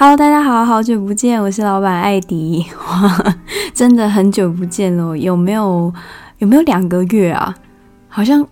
Hello，大家好，好久不见，我是老板艾迪，哇，真的很久不见了，有没有有没有两个月啊？好像。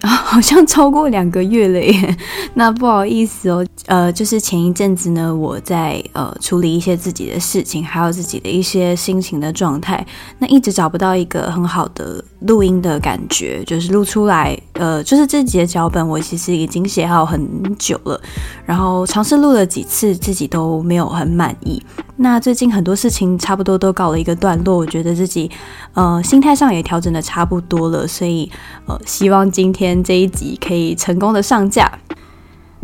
好像超过两个月了耶。那不好意思哦，呃，就是前一阵子呢，我在呃处理一些自己的事情，还有自己的一些心情的状态，那一直找不到一个很好的录音的感觉，就是录出来，呃，就是这集的脚本我其实已经写好很久了，然后尝试录了几次，自己都没有很满意。那最近很多事情差不多都告了一个段落，我觉得自己呃心态上也调整的差不多了，所以呃希望今天这一集可以成功的上架。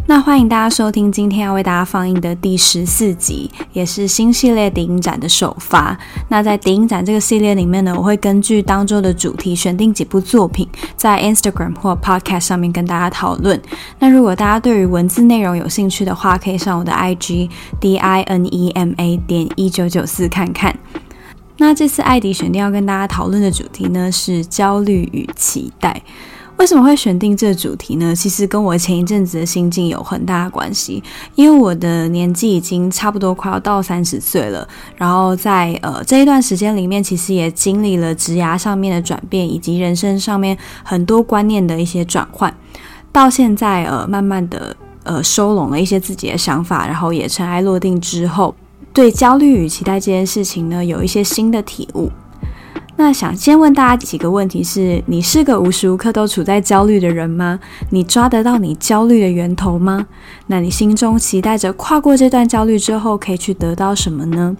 那欢迎大家收听今天要为大家放映的第十四集，也是新系列电影展的首发。那在电影展这个系列里面呢，我会根据当周的主题选定几部作品，在 Instagram 或 Podcast 上面跟大家讨论。那如果大家对于文字内容有兴趣的话，可以上我的 IG D I N E M A 点一九九四看看。那这次艾迪选定要跟大家讨论的主题呢，是焦虑与期待。为什么会选定这主题呢？其实跟我前一阵子的心境有很大的关系。因为我的年纪已经差不多快要到三十岁了，然后在呃这一段时间里面，其实也经历了职涯上面的转变，以及人生上面很多观念的一些转换。到现在呃，慢慢的呃收拢了一些自己的想法，然后也尘埃落定之后，对焦虑与期待这件事情呢，有一些新的体悟。那想先问大家几个问题是：你是个无时无刻都处在焦虑的人吗？你抓得到你焦虑的源头吗？那你心中期待着跨过这段焦虑之后，可以去得到什么呢？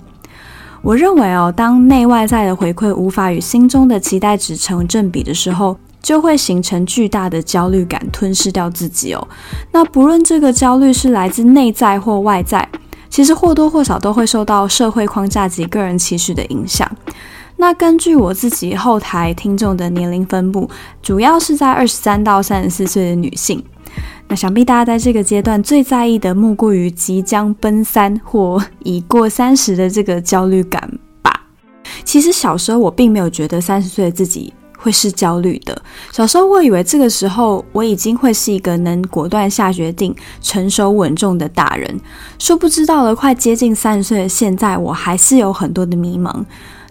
我认为哦，当内外在的回馈无法与心中的期待值成正比的时候，就会形成巨大的焦虑感，吞噬掉自己哦。那不论这个焦虑是来自内在或外在，其实或多或少都会受到社会框架及个人期许的影响。那根据我自己后台听众的年龄分布，主要是在二十三到三十四岁的女性。那想必大家在这个阶段最在意的，莫过于即将奔三或已过三十的这个焦虑感吧。其实小时候我并没有觉得三十岁的自己会是焦虑的。小时候我以为这个时候我已经会是一个能果断下决定、成熟稳重的大人。殊不知到了快接近三十岁的现在，我还是有很多的迷茫。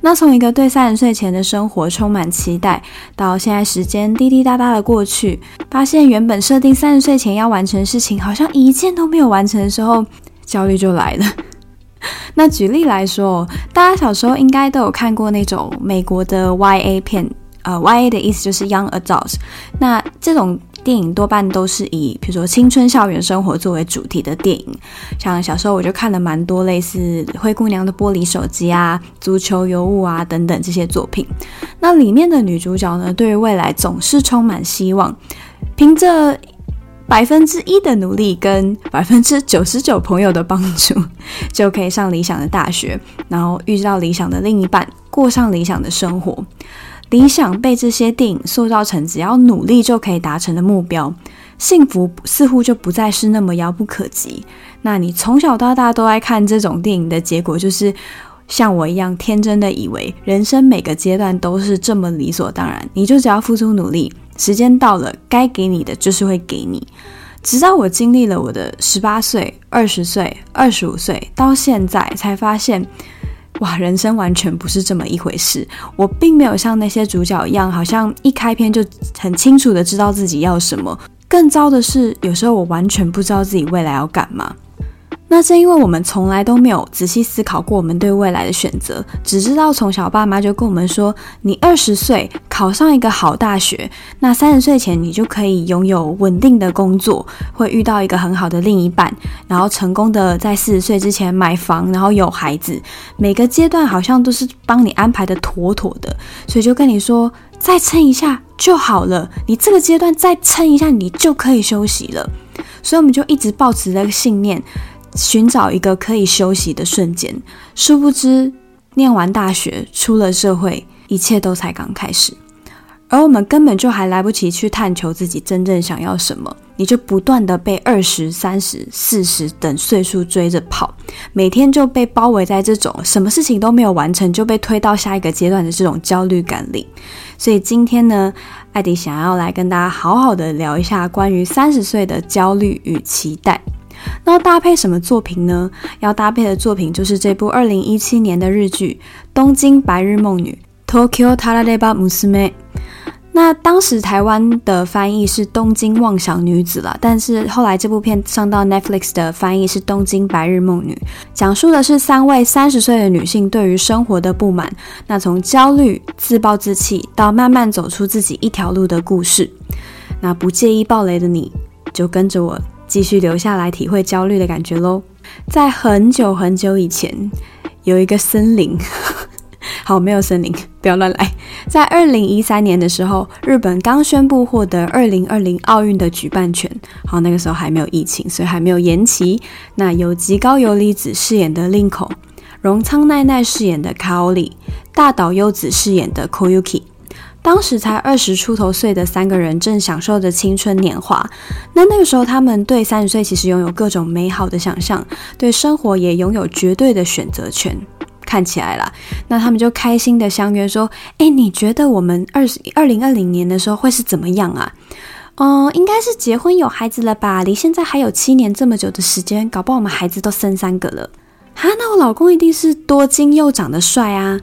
那从一个对三十岁前的生活充满期待，到现在时间滴滴答答的过去，发现原本设定三十岁前要完成的事情，好像一件都没有完成的时候，焦虑就来了。那举例来说，大家小时候应该都有看过那种美国的 YA 片，呃，YA 的意思就是 Young Adults，。那这种。电影多半都是以比如说青春校园生活作为主题的电影，像小时候我就看了蛮多类似《灰姑娘的玻璃手机》啊、《足球尤物》啊等等这些作品。那里面的女主角呢，对于未来总是充满希望，凭着百分之一的努力跟百分之九十九朋友的帮助，就可以上理想的大学，然后遇到理想的另一半，过上理想的生活。理想被这些电影塑造成只要努力就可以达成的目标，幸福似乎就不再是那么遥不可及。那你从小到大都爱看这种电影的结果，就是像我一样天真的以为人生每个阶段都是这么理所当然，你就只要付出努力，时间到了该给你的就是会给你。直到我经历了我的十八岁、二十岁、二十五岁，到现在才发现。哇，人生完全不是这么一回事。我并没有像那些主角一样，好像一开篇就很清楚的知道自己要什么。更糟的是，有时候我完全不知道自己未来要干嘛。那正因为我们从来都没有仔细思考过我们对未来的选择，只知道从小爸妈就跟我们说，你二十岁考上一个好大学，那三十岁前你就可以拥有稳定的工作，会遇到一个很好的另一半，然后成功的在四十岁之前买房，然后有孩子。每个阶段好像都是帮你安排的妥妥的，所以就跟你说，再撑一下就好了。你这个阶段再撑一下，你就可以休息了。所以我们就一直抱持这个信念。寻找一个可以休息的瞬间，殊不知，念完大学出了社会，一切都才刚开始，而我们根本就还来不及去探求自己真正想要什么，你就不断的被二十三十四十等岁数追着跑，每天就被包围在这种什么事情都没有完成就被推到下一个阶段的这种焦虑感里。所以今天呢，艾迪想要来跟大家好好的聊一下关于三十岁的焦虑与期待。那搭配什么作品呢？要搭配的作品就是这部二零一七年的日剧《东京白日梦女》（Tokyo Tarareba Musume）。那当时台湾的翻译是《东京妄想女子》了，但是后来这部片上到 Netflix 的翻译是《东京白日梦女》，讲述的是三位三十岁的女性对于生活的不满，那从焦虑、自暴自弃到慢慢走出自己一条路的故事。那不介意爆雷的你就跟着我。继续留下来体会焦虑的感觉喽。在很久很久以前，有一个森林。好，没有森林，不要乱来。在二零一三年的时候，日本刚宣布获得二零二零奥运的举办权。好，那个时候还没有疫情，所以还没有延期。那由吉高由里子饰演的 Linko，荣仓奈奈饰演的 Kaori，大岛优子饰演的 Koyuki。当时才二十出头岁的三个人正享受着青春年华，那那个时候他们对三十岁其实拥有各种美好的想象，对生活也拥有绝对的选择权。看起来啦，那他们就开心的相约说：“诶，你觉得我们二十二零二零年的时候会是怎么样啊？嗯，应该是结婚有孩子了吧？离现在还有七年这么久的时间，搞不好我们孩子都生三个了。哈，那我老公一定是多金又长得帅啊！”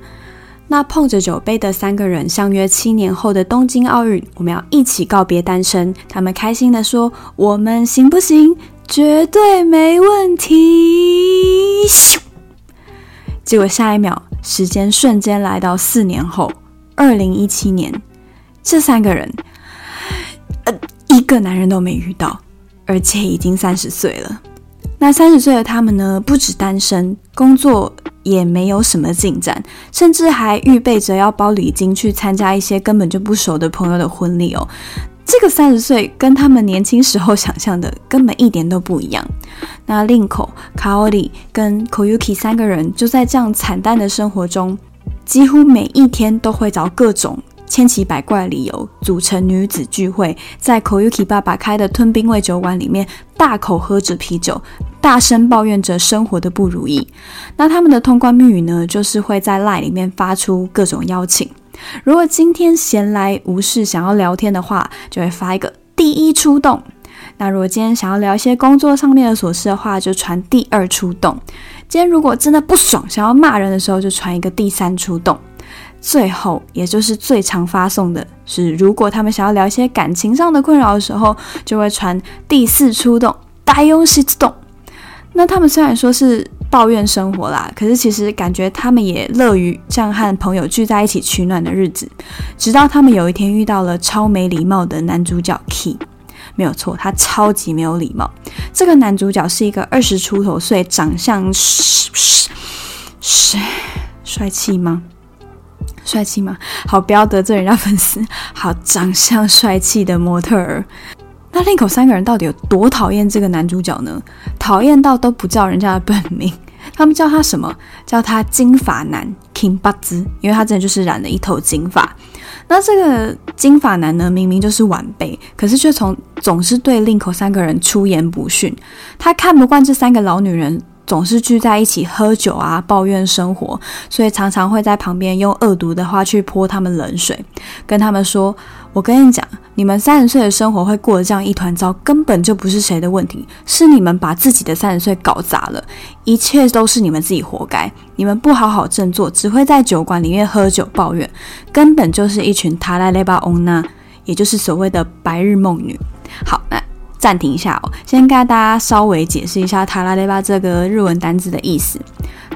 那碰着酒杯的三个人相约七年后的东京奥运，我们要一起告别单身。他们开心地说：“我们行不行？绝对没问题。”咻结果下一秒，时间瞬间来到四年后，二零一七年，这三个人，呃，一个男人都没遇到，而且已经三十岁了。那三十岁的他们呢，不止单身，工作。也没有什么进展，甚至还预备着要包礼金去参加一些根本就不熟的朋友的婚礼哦。这个三十岁跟他们年轻时候想象的根本一点都不一样。那 Linko、Kaori 跟 Koyuki 三个人就在这样惨淡的生活中，几乎每一天都会找各种千奇百怪理由组成女子聚会，在 Koyuki 爸爸开的吞冰味酒馆里面大口喝着啤酒。大声抱怨着生活的不如意，那他们的通关密语呢，就是会在 LINE 里面发出各种邀请。如果今天闲来无事想要聊天的话，就会发一个第一出动；那如果今天想要聊一些工作上面的琐事的话，就传第二出动；今天如果真的不爽想要骂人的时候，就传一个第三出动。最后，也就是最常发送的是，如果他们想要聊一些感情上的困扰的时候，就会传第四出动，大用西之动。那他们虽然说是抱怨生活啦，可是其实感觉他们也乐于这样和朋友聚在一起取暖的日子。直到他们有一天遇到了超没礼貌的男主角 Key，没有错，他超级没有礼貌。这个男主角是一个二十出头岁，长相是是是帅气吗？帅气吗？好，不要得罪人家粉丝。好，长相帅气的模特儿。那另口三个人到底有多讨厌这个男主角呢？讨厌到都不叫人家的本名，他们叫他什么？叫他金发男 King 巴兹，因为他真的就是染了一头金发。那这个金发男呢，明明就是晚辈，可是却从总是对另口三个人出言不逊。他看不惯这三个老女人总是聚在一起喝酒啊，抱怨生活，所以常常会在旁边用恶毒的话去泼他们冷水，跟他们说。我跟你讲，你们三十岁的生活会过得这样一团糟，根本就不是谁的问题，是你们把自己的三十岁搞砸了，一切都是你们自己活该。你们不好好振作，只会在酒馆里面喝酒抱怨，根本就是一群塔拉雷巴翁娜，也就是所谓的白日梦女。好，那暂停一下哦，先跟大家稍微解释一下“塔拉雷巴”这个日文单字的意思。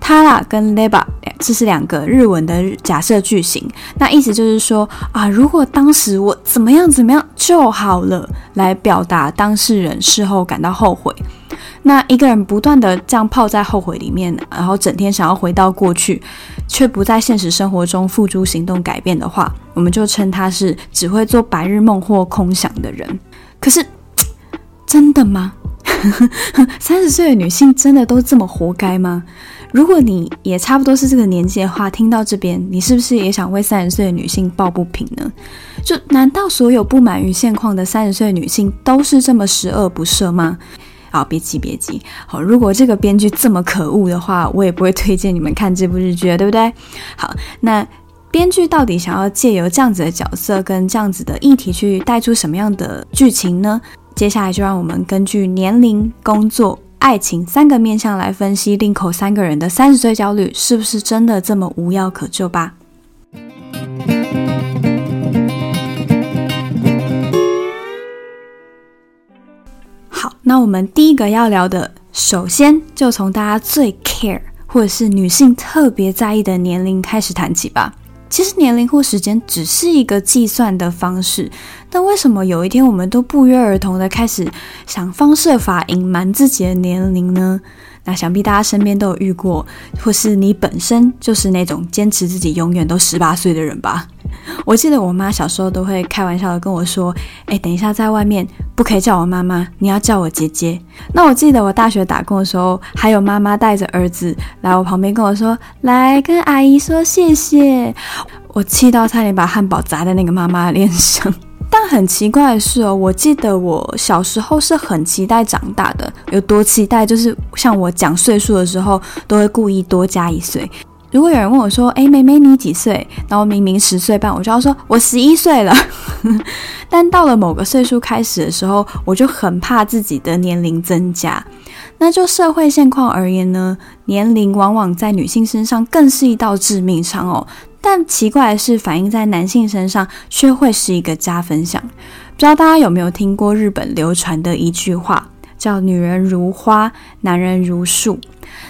塔拉跟雷巴，这是两个日文的假设句型。那意思就是说啊，如果当时我怎么样怎么样就好了，来表达当事人事后感到后悔。那一个人不断的这样泡在后悔里面，然后整天想要回到过去，却不在现实生活中付诸行动改变的话，我们就称他是只会做白日梦或空想的人。可是，真的吗？三十岁的女性真的都这么活该吗？如果你也差不多是这个年纪的话，听到这边，你是不是也想为三十岁的女性抱不平呢？就难道所有不满于现况的三十岁的女性都是这么十恶不赦吗？好，别急别急。好，如果这个编剧这么可恶的话，我也不会推荐你们看这部日剧了，对不对？好，那编剧到底想要借由这样子的角色跟这样子的议题去带出什么样的剧情呢？接下来就让我们根据年龄、工作、爱情三个面向来分析林口三个人的三十岁焦虑是不是真的这么无药可救吧。好，那我们第一个要聊的，首先就从大家最 care 或者是女性特别在意的年龄开始谈起吧。其实年龄或时间只是一个计算的方式，但为什么有一天我们都不约而同的开始想方设法隐瞒自己的年龄呢？那想必大家身边都有遇过，或是你本身就是那种坚持自己永远都十八岁的人吧？我记得我妈小时候都会开玩笑的跟我说：“哎，等一下在外面不可以叫我妈妈，你要叫我姐姐。”那我记得我大学打工的时候，还有妈妈带着儿子来我旁边跟我说：“来跟阿姨说谢谢。”我气到差点把汉堡砸在那个妈妈的脸上。但很奇怪的是哦，我记得我小时候是很期待长大的，有多期待，就是像我讲岁数的时候，都会故意多加一岁。如果有人问我说：“诶，妹妹你几岁？”然后明明十岁半，我就要说：“我十一岁了。”但到了某个岁数开始的时候，我就很怕自己的年龄增加。那就社会现况而言呢，年龄往往在女性身上更是一道致命伤哦。但奇怪的是，反映在男性身上却会是一个加分项。不知道大家有没有听过日本流传的一句话，叫“女人如花，男人如树”。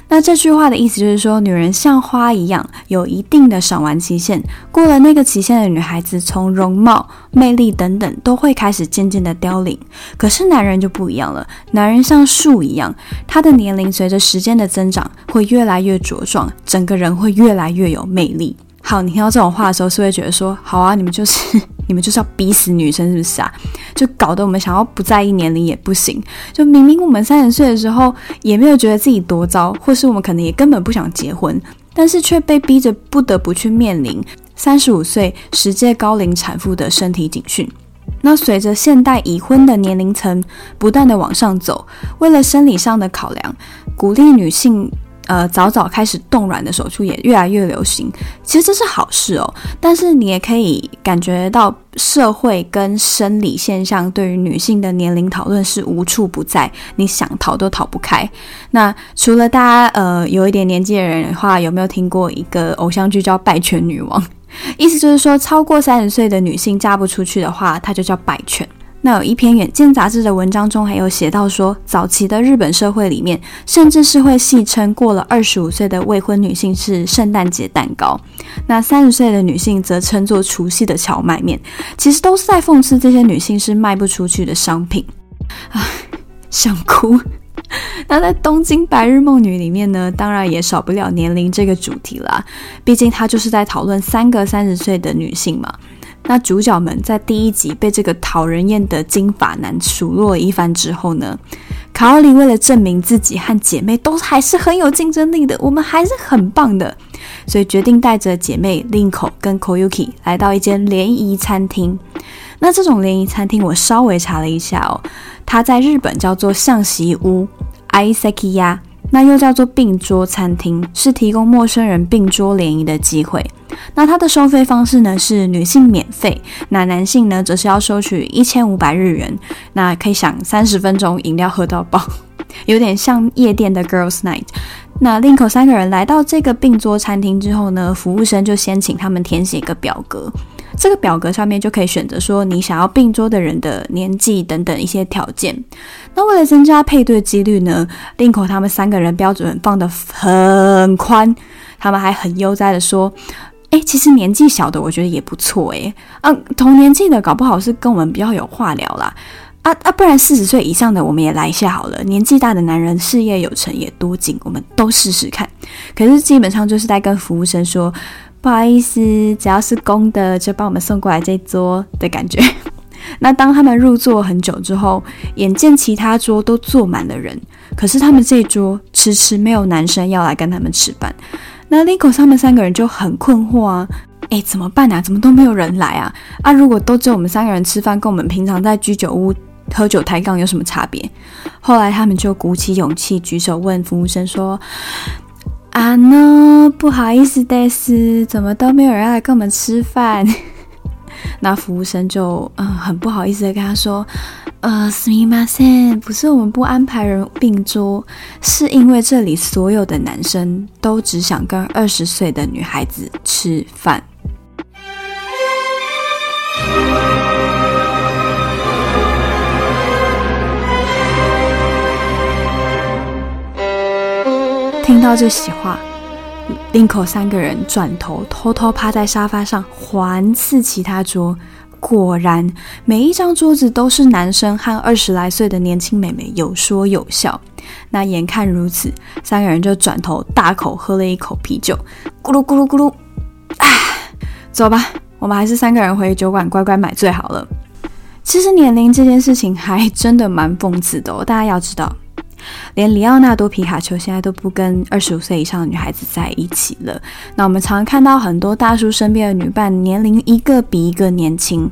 那这句话的意思就是说，女人像花一样，有一定的赏玩期限。过了那个期限的女孩子，从容貌、魅力等等，都会开始渐渐的凋零。可是男人就不一样了，男人像树一样，他的年龄随着时间的增长，会越来越茁壮，整个人会越来越有魅力。好，你听到这种话的时候，是会觉得说，好啊，你们就是 你们就是要逼死女生，是不是啊？就搞得我们想要不在意年龄也不行。就明明我们三十岁的时候，也没有觉得自己多糟，或是我们可能也根本不想结婚，但是却被逼着不得不去面临三十五岁十届高龄产妇的身体警讯。那随着现代已婚的年龄层不断的往上走，为了生理上的考量，鼓励女性。呃，早早开始冻卵的手术也越来越流行，其实这是好事哦。但是你也可以感觉到社会跟生理现象对于女性的年龄讨论是无处不在，你想逃都逃不开。那除了大家呃有一点年纪的人的话，有没有听过一个偶像剧叫《败犬女王》？意思就是说，超过三十岁的女性嫁不出去的话，她就叫败犬。那有一篇《远见》杂志的文章中，还有写到说，早期的日本社会里面，甚至是会戏称过了二十五岁的未婚女性是圣诞节蛋糕，那三十岁的女性则称作除夕的荞麦面，其实都是在讽刺这些女性是卖不出去的商品。啊，想哭。那在《东京白日梦女》里面呢，当然也少不了年龄这个主题啦，毕竟她就是在讨论三个三十岁的女性嘛。那主角们在第一集被这个讨人厌的金发男数落了一番之后呢，卡奥莉为了证明自己和姐妹都还是很有竞争力的，我们还是很棒的，所以决定带着姐妹 Linko 跟 Koyuki 来到一间联谊餐厅。那这种联谊餐厅我稍微查了一下哦，它在日本叫做相席屋 isekiya 那又叫做并桌餐厅，是提供陌生人并桌联谊的机会。那它的收费方式呢，是女性免费，那男性呢则是要收取一千五百日元，那可以享三十分钟饮料喝到饱，有点像夜店的 Girls Night。那林口三个人来到这个并桌餐厅之后呢，服务生就先请他们填写一个表格，这个表格上面就可以选择说你想要并桌的人的年纪等等一些条件。那为了增加配对几率呢，Linko 他们三个人标准放得很宽，他们还很悠哉的说：“哎，其实年纪小的我觉得也不错哎，嗯、啊，同年纪的搞不好是跟我们比较有话聊啦。啊啊，不然四十岁以上的我们也来一下好了。年纪大的男人事业有成也多金，我们都试试看。可是基本上就是在跟服务生说。”不好意思，只要是公的就帮我们送过来这桌的感觉。那当他们入座很久之后，眼见其他桌都坐满了人，可是他们这桌迟迟没有男生要来跟他们吃饭。那 Lico 他们三个人就很困惑啊，诶，怎么办啊？怎么都没有人来啊？啊，如果都只有我们三个人吃饭，跟我们平常在居酒屋喝酒抬杠有什么差别？后来他们就鼓起勇气举手问服务生说。啊呢，不好意思，但是怎么都没有人来跟我们吃饭？那服务生就嗯很不好意思的跟他说，呃，すみません，不是我们不安排人并桌，是因为这里所有的男生都只想跟二十岁的女孩子吃饭。 到这席话，Linko 三个人转头偷偷趴在沙发上环视其他桌，果然每一张桌子都是男生和二十来岁的年轻美眉，有说有笑。那眼看如此，三个人就转头大口喝了一口啤酒，咕噜咕噜咕噜，啊，走吧，我们还是三个人回酒馆乖乖买醉好了。其实年龄这件事情还真的蛮讽刺的哦，大家要知道。连里奥纳多皮卡丘现在都不跟二十五岁以上的女孩子在一起了。那我们常看到很多大叔身边的女伴年龄一个比一个年轻，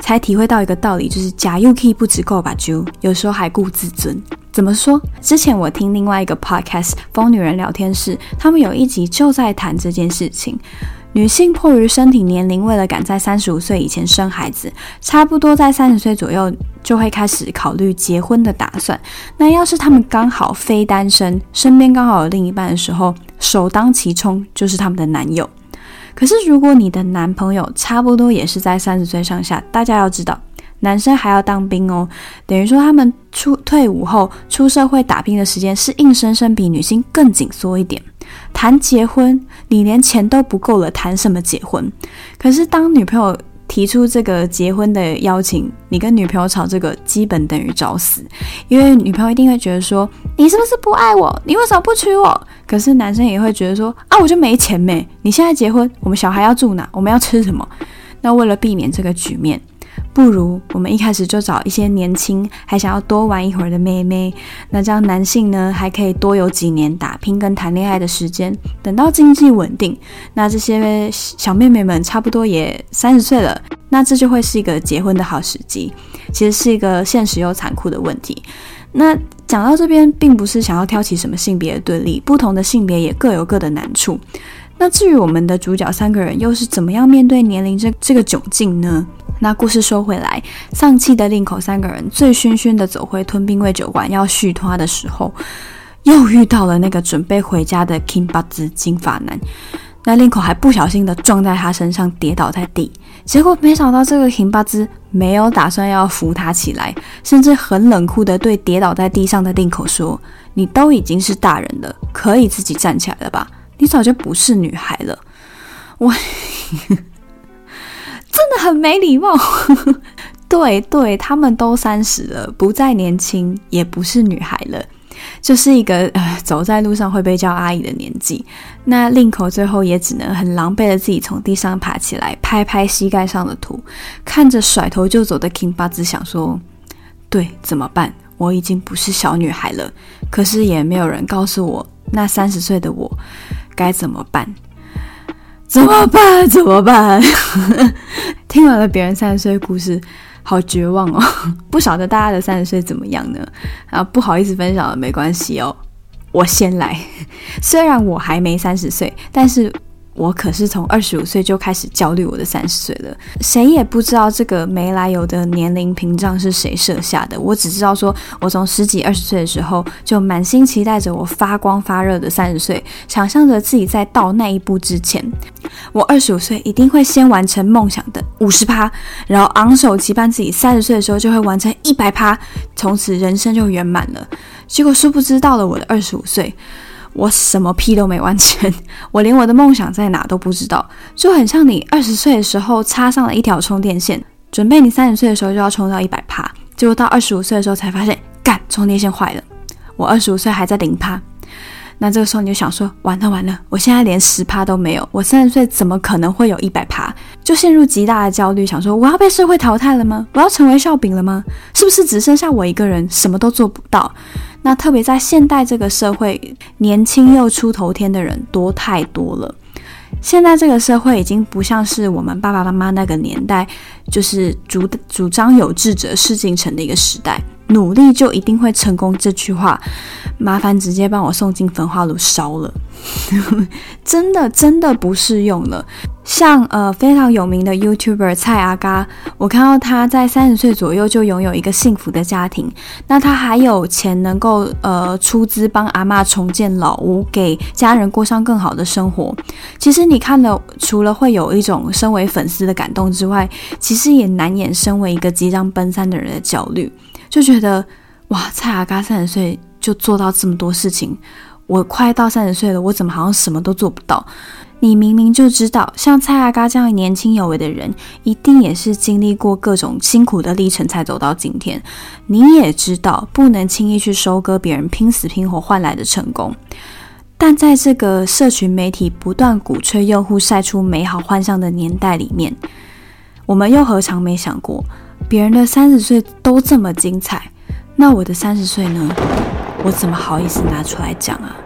才体会到一个道理，就是假 UK 不止够吧？就，有时候还顾自尊。怎么说？之前我听另外一个 podcast《疯女人聊天室》，他们有一集就在谈这件事情。女性迫于身体年龄，为了赶在三十五岁以前生孩子，差不多在三十岁左右就会开始考虑结婚的打算。那要是他们刚好非单身，身边刚好有另一半的时候，首当其冲就是他们的男友。可是如果你的男朋友差不多也是在三十岁上下，大家要知道，男生还要当兵哦，等于说他们出退伍后出社会打拼的时间是硬生生比女性更紧缩一点。谈结婚，你连钱都不够了，谈什么结婚？可是当女朋友提出这个结婚的邀请，你跟女朋友吵这个，基本等于找死，因为女朋友一定会觉得说，你是不是不爱我？你为什么不娶我？可是男生也会觉得说，啊，我就没钱没，你现在结婚，我们小孩要住哪？我们要吃什么？那为了避免这个局面。不如我们一开始就找一些年轻还想要多玩一会儿的妹妹，那这样男性呢还可以多有几年打拼跟谈恋爱的时间。等到经济稳定，那这些小妹妹们差不多也三十岁了，那这就会是一个结婚的好时机。其实是一个现实又残酷的问题。那讲到这边，并不是想要挑起什么性别的对立，不同的性别也各有各的难处。那至于我们的主角三个人又是怎么样面对年龄这这个窘境呢？那故事说回来，丧气的令口三个人醉醺醺的走回吞并位酒馆要续摊的时候，又遇到了那个准备回家的 kinbaz 金发男。那令口还不小心的撞在他身上，跌倒在地。结果没想到这个 Kinbatsu 没有打算要扶他起来，甚至很冷酷的对跌倒在地上的令口说：“你都已经是大人了，可以自己站起来了吧？”你早就不是女孩了，我 真的很没礼貌。对对，他们都三十了，不再年轻，也不是女孩了，就是一个呃，走在路上会被叫阿姨的年纪。那令口最后也只能很狼狈的自己从地上爬起来，拍拍膝盖上的土，看着甩头就走的 Kinbatsu 想说：对，怎么办？我已经不是小女孩了，可是也没有人告诉我，那三十岁的我。该怎么办？怎么办？怎么办？听完了别人三十岁故事，好绝望哦！不晓得大家的三十岁怎么样呢？啊，不好意思分享了，没关系哦。我先来，虽然我还没三十岁，但是我可是从二十五岁就开始焦虑我的三十岁了。谁也不知道这个没来由的年龄屏障是谁设下的。我只知道说，我从十几二十岁的时候就满心期待着我发光发热的三十岁，想象着自己在到那一步之前，我二十五岁一定会先完成梦想的五十趴，然后昂首期盼自己三十岁的时候就会完成一百趴，从此人生就圆满了。结果殊不知到了我的二十五岁。我什么屁都没完成，我连我的梦想在哪都不知道，就很像你二十岁的时候插上了一条充电线，准备你三十岁的时候就要充到一百趴，结果到二十五岁的时候才发现，干，充电线坏了，我二十五岁还在零趴，那这个时候你就想说，完了完了，我现在连十趴都没有，我三十岁怎么可能会有一百趴？就陷入极大的焦虑，想说我要被社会淘汰了吗？我要成为笑柄了吗？是不是只剩下我一个人，什么都做不到？那特别在现代这个社会，年轻又出头天的人多太多了。现在这个社会已经不像是我们爸爸妈妈那个年代，就是主主张有志者事竟成的一个时代。努力就一定会成功这句话，麻烦直接帮我送进焚化炉烧了。真的真的不适用了。像呃非常有名的 YouTuber 蔡阿嘎，我看到他在三十岁左右就拥有一个幸福的家庭，那他还有钱能够呃出资帮阿嬷重建老屋，给家人过上更好的生活。其实你看了，除了会有一种身为粉丝的感动之外，其实也难掩身为一个即将奔三的人的焦虑，就觉得哇，蔡阿嘎三十岁就做到这么多事情。我快到三十岁了，我怎么好像什么都做不到？你明明就知道，像蔡阿嘎这样年轻有为的人，一定也是经历过各种辛苦的历程才走到今天。你也知道，不能轻易去收割别人拼死拼活换来的成功。但在这个社群媒体不断鼓吹用户晒出美好幻象的年代里面，我们又何尝没想过，别人的三十岁都这么精彩，那我的三十岁呢？我怎么好意思拿出来讲啊？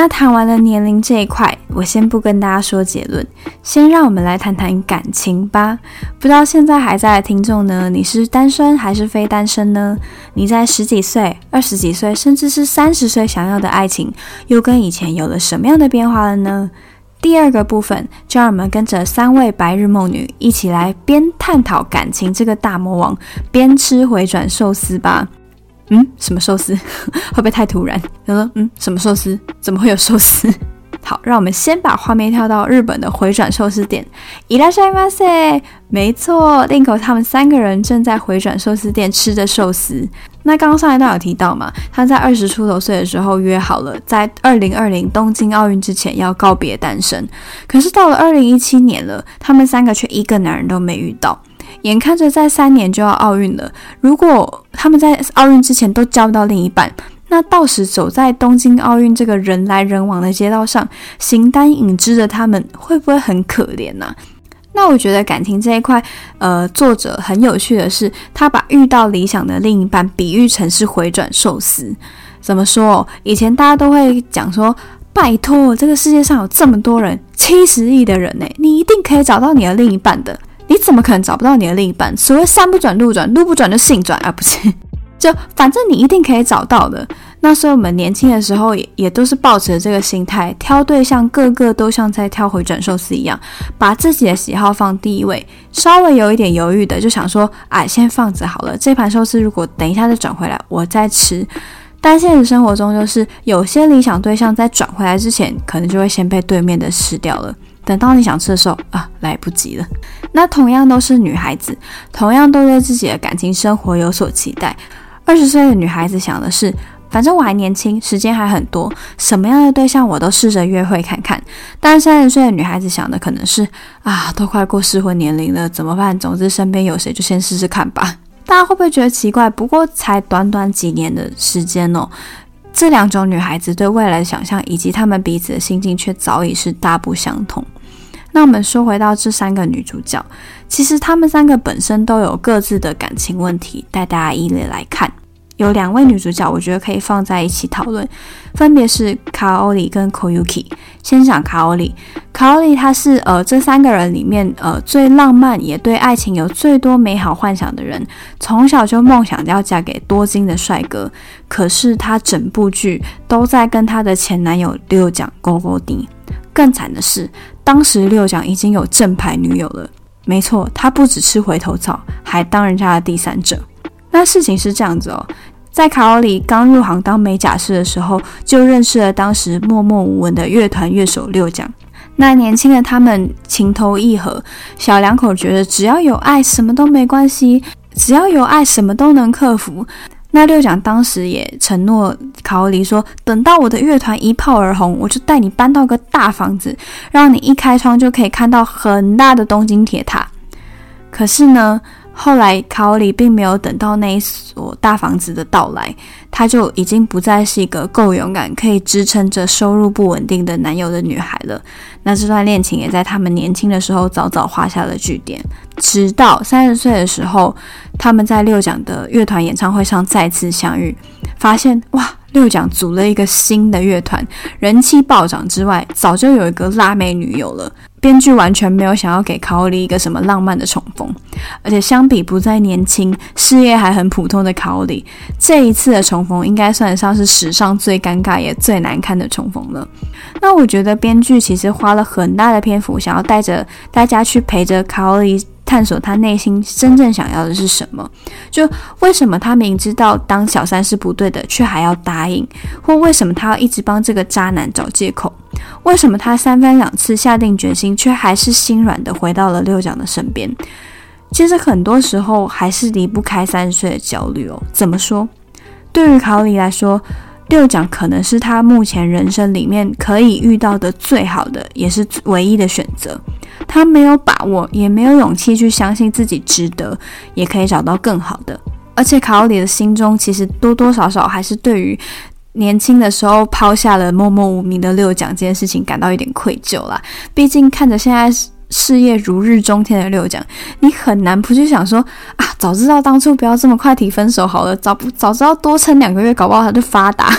那谈完了年龄这一块，我先不跟大家说结论，先让我们来谈谈感情吧。不知道现在还在的听众呢，你是单身还是非单身呢？你在十几岁、二十几岁，甚至是三十岁想要的爱情，又跟以前有了什么样的变化了呢？第二个部分，就让我们跟着三位白日梦女一起来边探讨感情这个大魔王，边吃回转寿司吧。嗯，什么寿司？会不会太突然？他说，嗯，什么寿司？怎么会有寿司？好，让我们先把画面跳到日本的回转寿司店。いらっしゃいませ。没错，Linko 他们三个人正在回转寿司店吃着寿司。那刚刚上一段有提到嘛，他在二十出头岁的时候约好了，在二零二零东京奥运之前要告别单身。可是到了二零一七年了，他们三个却一个男人都没遇到。 眼看着在三年就要奥运了，如果他们在奥运之前都交不到另一半，那到时走在东京奥运这个人来人往的街道上，形单影只的他们会不会很可怜呢、那我觉得感情这一块，呃，作者很有趣的是，他把遇到理想的另一半比喻成是回转寿司。怎么说？以前大家都会讲说，拜托，这个世界上有这么多人，七十亿的人呢，你一定可以找到你的另一半的。你怎么可能找不到你的另一半？所谓山不转路转，路不转就性转啊，不是？就反正你一定可以找到的。那所以我们年轻的时候也也都是抱持这个心态，挑对象个个都像在挑回转寿司一样，把自己的喜好放第一位。稍微有一点犹豫的，就想说，哎，先放着好了。这盘寿司如果等一下再转回来，我再吃。但现实生活中就是，有些理想对象在转回来之前，可能就会先被对面的吃掉了。等到你想吃的时候啊，来不及了。那同样都是女孩子，同样都对自己的感情生活有所期待。二十岁的女孩子想的是，反正我还年轻，时间还很多，什么样的对象我都试着约会看看。但三十岁的女孩子想的可能是，啊，都快过适婚年龄了，怎么办？总之身边有谁就先试试看吧。大家会不会觉得奇怪？不过才短短几年的时间哦，这两种女孩子对未来的想象以及她们彼此的心境却早已是大不相同。那我们说回到这三个女主角，其实她们三个本身都有各自的感情问题，带大家一列来看。有两位女主角，我觉得可以放在一起讨论，分别是卡奥里跟 Koyuki。先讲卡奥里，卡奥里她是呃这三个人里面呃最浪漫，也对爱情有最多美好幻想的人，从小就梦想要嫁给多金的帅哥，可是她整部剧都在跟她的前男友六讲勾勾丁。更惨的是，当时六奖已经有正牌女友了。没错，他不只吃回头草，还当人家的第三者。那事情是这样子哦，在卡奥里刚入行当美甲师的时候，就认识了当时默默无闻的乐团乐手六奖。那年轻的他们情投意合，小两口觉得只要有爱，什么都没关系；只要有爱，什么都能克服。那六讲当时也承诺考里说，等到我的乐团一炮而红，我就带你搬到个大房子，让你一开窗就可以看到很大的东京铁塔。可是呢，后来卡奥里并没有等到那一所大房子的到来，她就已经不再是一个够勇敢、可以支撑着收入不稳定的男友的女孩了。那这段恋情也在他们年轻的时候早早画下了句点。直到三十岁的时候，他们在六奖的乐团演唱会上再次相遇，发现哇，六奖组了一个新的乐团，人气暴涨之外，早就有一个辣妹女友了。编剧完全没有想要给卡奥里一个什么浪漫的重逢，而且相比不再年轻、事业还很普通的卡奥里，这一次的重逢应该算得上是史上最尴尬也最难堪的重逢了。那我觉得编剧其实花了很大的篇幅，想要带着大家去陪着卡奥里。探索他内心真正想要的是什么？就为什么他明知道当小三是不对的，却还要答应？或为什么他要一直帮这个渣男找借口？为什么他三番两次下定决心，却还是心软的回到了六奖的身边？其实很多时候还是离不开三十岁的焦虑哦。怎么说？对于考里来说，六奖可能是他目前人生里面可以遇到的最好的，也是唯一的选择。他没有把握，也没有勇气去相信自己值得，也可以找到更好的。而且卡奥里的心中其实多多少少还是对于年轻的时候抛下了默默无名的六奖这件事情感到一点愧疚啦。毕竟看着现在事业如日中天的六奖，你很难不去想说啊，早知道当初不要这么快提分手好了，早不早知道多撑两个月，搞不好他就发达。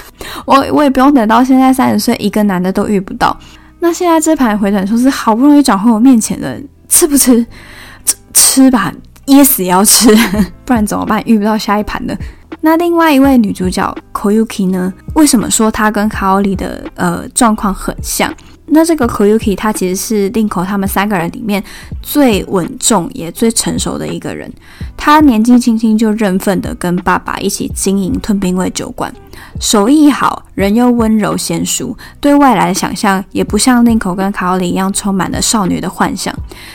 我我也不用等到现在三十岁，一个男的都遇不到。那现在这盘回转寿司好不容易转回我面前了，吃不吃？吃吃吧，噎死也要吃，不然怎么办？遇不到下一盘的。那另外一位女主角 Koyuki 呢？为什么说她跟卡奥里的呃状况很像？那这个 Koyuki 她其实是 LINKO 他们三个人里面最稳重也最成熟的一个人。她年纪轻轻就认份的跟爸爸一起经营吞冰味酒馆。手艺好，人又温柔娴淑，对未来的想象也不像妮可跟卡奥里一样充满了少女的幻想。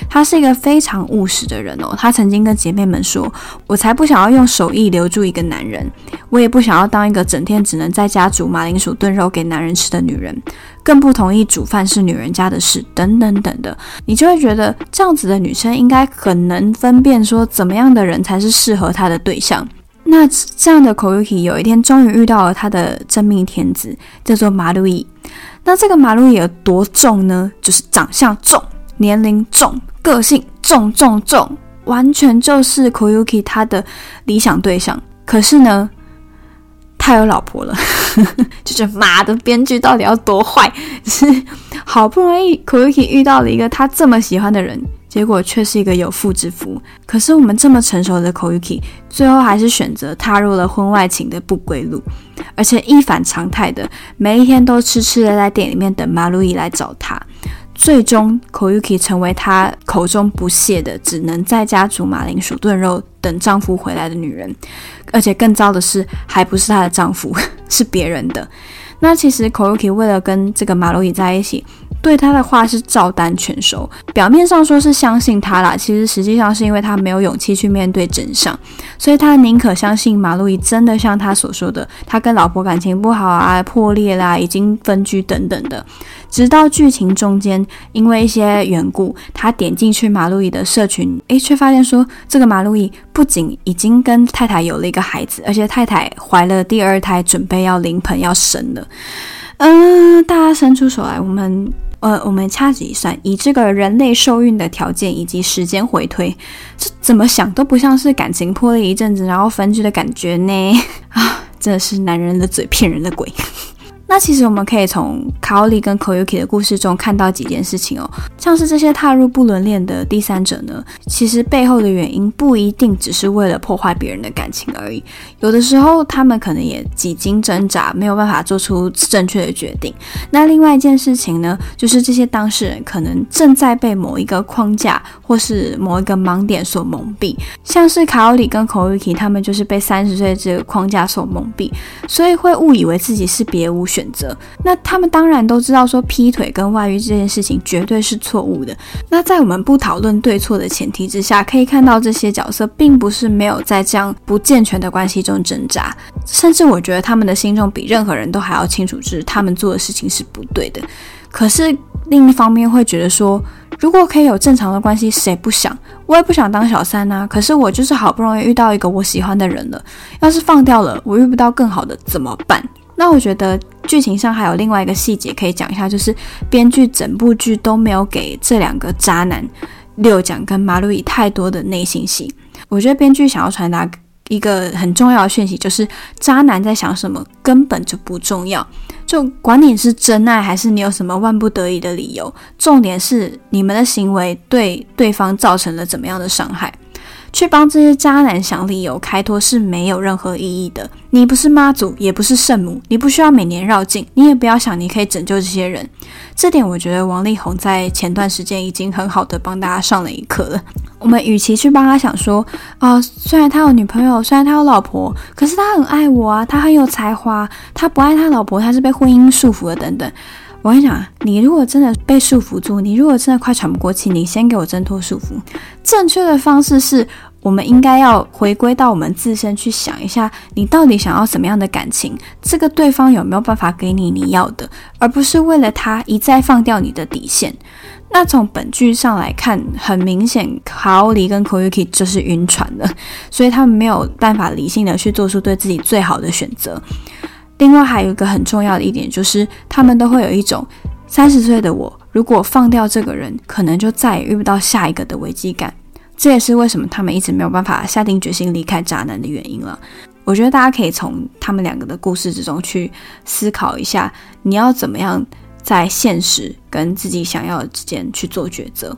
她是一个非常务实的人哦。她曾经跟姐妹们说：“我才不想要用手艺留住一个男人，我也不想要当一个整天只能在家煮马铃薯炖肉给男人吃的女人，更不同意煮饭是女人家的事，等等等的。”你就会觉得这样子的女生应该很能分辨说怎么样的人才是适合她的对象。那这样的 Koyuki 有一天终于遇到了他的真命天子，叫做马路易。那这个马路易有多重呢？就是长相重、年龄重、个性重重重，完全就是 Koyuki 他的理想对象。可是呢，他有老婆了，就觉得妈的编剧到底要多坏？是好不容易 Koyuki 遇到了一个他这么喜欢的人。结果却是一个有妇之夫。可是我们这么成熟的 Koyuki，最后还是选择踏入了婚外情的不归路，而且一反常态的每一天都痴痴的在店里面等马路易来找他。最终，Koyuki 成为他口中不屑的，只能在家煮马铃薯炖肉等丈夫回来的女人。而且更糟的是，还不是她的丈夫，是别人的。那其实 Koyuki 为了跟这个马路易在一起。对他的话是照单全收，表面上说是相信他啦，其实实际上是因为他没有勇气去面对真相，所以他宁可相信马路易真的像他所说的，他跟老婆感情不好啊，破裂啦，已经分居等等的。直到剧情中间，因为一些缘故，他点进去马路易的社群，诶，却发现说这个马路易不仅已经跟太太有了一个孩子，而且太太怀了第二胎，准备要临盆要生了。嗯，大家伸出手来，我们。呃，我们掐指一算，以这个人类受孕的条件以及时间回推，这怎么想都不像是感情破裂一阵子然后分居的感觉呢？啊，真的是男人的嘴骗人的鬼。那其实我们可以从卡奥里跟 Koyuki 的故事中看到几件事情哦，像是这些踏入不伦恋的第三者呢，其实背后的原因不一定只是为了破坏别人的感情而已，有的时候他们可能也几经挣扎，没有办法做出正确的决定。那另外一件事情呢，就是这些当事人可能正在被某一个框架或是某一个盲点所蒙蔽，像是卡奥里跟 Koyuki 他们就是被三十岁这个框架所蒙蔽，所以会误以为自己是别无选选择，那他们当然都知道说劈腿跟外遇这件事情绝对是错误的。那在我们不讨论对错的前提之下，可以看到这些角色并不是没有在这样不健全的关系中挣扎，甚至我觉得他们的心中比任何人都还要清楚，就是他们做的事情是不对的。可是另一方面会觉得说，如果可以有正常的关系，谁不想？我也不想当小三啊。可是我就是好不容易遇到一个我喜欢的人了，要是放掉了，我遇不到更好的怎么办？那我觉得剧情上还有另外一个细节可以讲一下，就是编剧整部剧都没有给这两个渣男六讲跟马路易太多的内心戏。我觉得编剧想要传达一个很重要的讯息，就是渣男在想什么根本就不重要，就管你是真爱还是你有什么万不得已的理由，重点是你们的行为对对方造成了怎么样的伤害。去帮这些渣男想理由开脱是没有任何意义的。你不是妈祖，也不是圣母，你不需要每年绕境，你也不要想你可以拯救这些人。这点我觉得王力宏在前段时间已经很好的帮大家上了一课了。我们与其去帮他想说，啊、虽然他有女朋友，虽然他有老婆，可是他很爱我啊，他很有才华，他不爱他老婆，他是被婚姻束缚的等等。我跟你讲，你如果真的被束缚住，你如果真的快喘不过气，你先给我挣脱束缚。正确的方式是，我们应该要回归到我们自身去想一下，你到底想要什么样的感情？这个对方有没有办法给你你要的？而不是为了他一再放掉你的底线。那从本剧上来看，很明显，卡奥里跟 Koyuki 就是晕船了，所以他们没有办法理性的去做出对自己最好的选择。另外还有一个很重要的一点，就是他们都会有一种三十岁的我，如果放掉这个人，可能就再也遇不到下一个的危机感。这也是为什么他们一直没有办法下定决心离开渣男的原因了。我觉得大家可以从他们两个的故事之中去思考一下，你要怎么样在现实跟自己想要的之间去做抉择。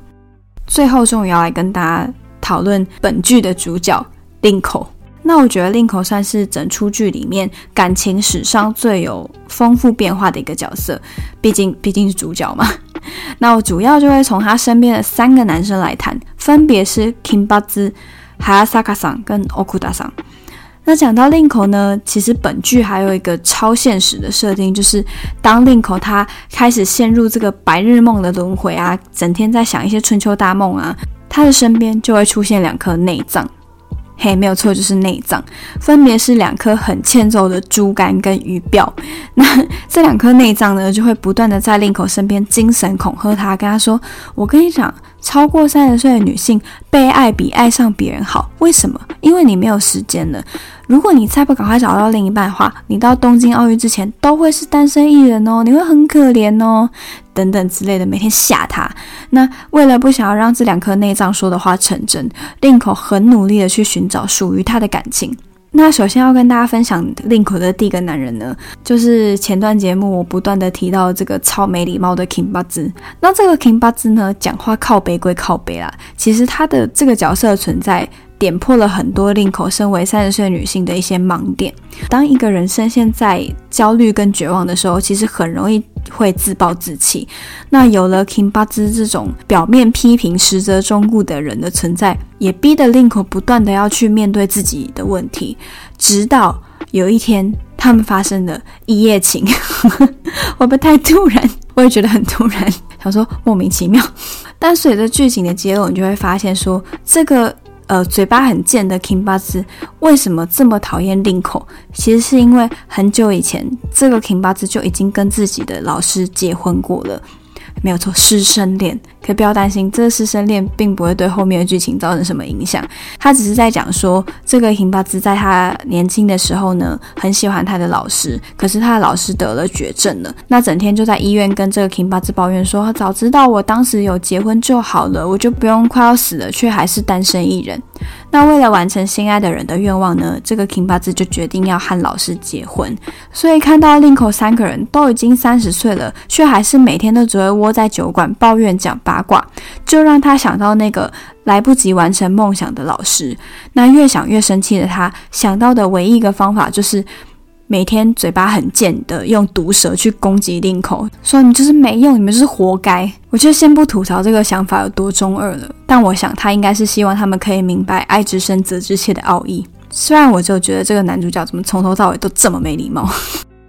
最后，终于要来跟大家讨论本剧的主角 Rinko。那我觉得 Linko 算是整出剧里面感情史上最有丰富变化的一个角色，毕竟毕竟是主角嘛。那我主要就会从他身边的三个男生来谈，分别是 Kinbatsu、Hayasaka 桑跟 Okuda 桑。那讲到令口呢，其实本剧还有一个超现实的设定，就是当令口他开始陷入这个白日梦的轮回啊，整天在想一些春秋大梦啊，他的身边就会出现两颗内脏。嘿，没有错，就是内脏，分别是两颗很欠揍的猪肝跟鱼鳔。那这两颗内脏呢，就会不断的在令口身边精神恐吓他，跟他说：“我跟你讲，超过三十岁的女性被爱比爱上别人好，为什么？因为你没有时间了。”如果你再不赶快找到另一半的话，你到东京奥运之前都会是单身一人哦，你会很可怜哦，等等之类的，每天吓他。那为了不想要让这两颗内脏说的话成真，令口很努力的去寻找属于他的感情。那首先要跟大家分享令口的第一个男人呢，就是前段节目我不断的提到这个超没礼貌的 Kinbatsu。那这个 Kinbatsu 呢，讲话靠北归靠北啦，其实他的这个角色的存在。点破了很多令口身为三十岁女性的一些盲点。当一个人深陷在焦虑跟绝望的时候，其实很容易会自暴自弃。那有了 Kinbatsu 这种表面批评、实则忠固的人的存在，也逼得令口不断的要去面对自己的问题。直到有一天，他们发生了一夜情，会不太突然？我也觉得很突然，想说莫名其妙。但随着剧情的揭露，你就会发现说这个。呃，嘴巴很贱的 King Buzz 为什么这么讨厌令口？其实是因为很久以前，这个 King Buzz 就已经跟自己的老师结婚过了，没有错，师生恋。可不要担心，这个师生恋并不会对后面的剧情造成什么影响。他只是在讲说，这个辛巴兹在他年轻的时候呢，很喜欢他的老师，可是他的老师得了绝症了，那整天就在医院跟这个辛巴兹抱怨说，早知道我当时有结婚就好了，我就不用快要死了，却还是单身一人。那为了完成心爱的人的愿望呢，这个金巴兹就决定要和老师结婚。所以看到林口三个人都已经三十岁了，却还是每天都只会窝在酒馆抱怨讲八八卦，就让他想到那个来不及完成梦想的老师。那越想越生气的他，想到的唯一一个方法就是。每天嘴巴很贱的用毒舌去攻击令口，说你就是没用，你们就是活该。我就先不吐槽这个想法有多中二了，但我想他应该是希望他们可以明白“爱之深，责之切”的奥义。虽然我就觉得这个男主角怎么从头到尾都这么没礼貌。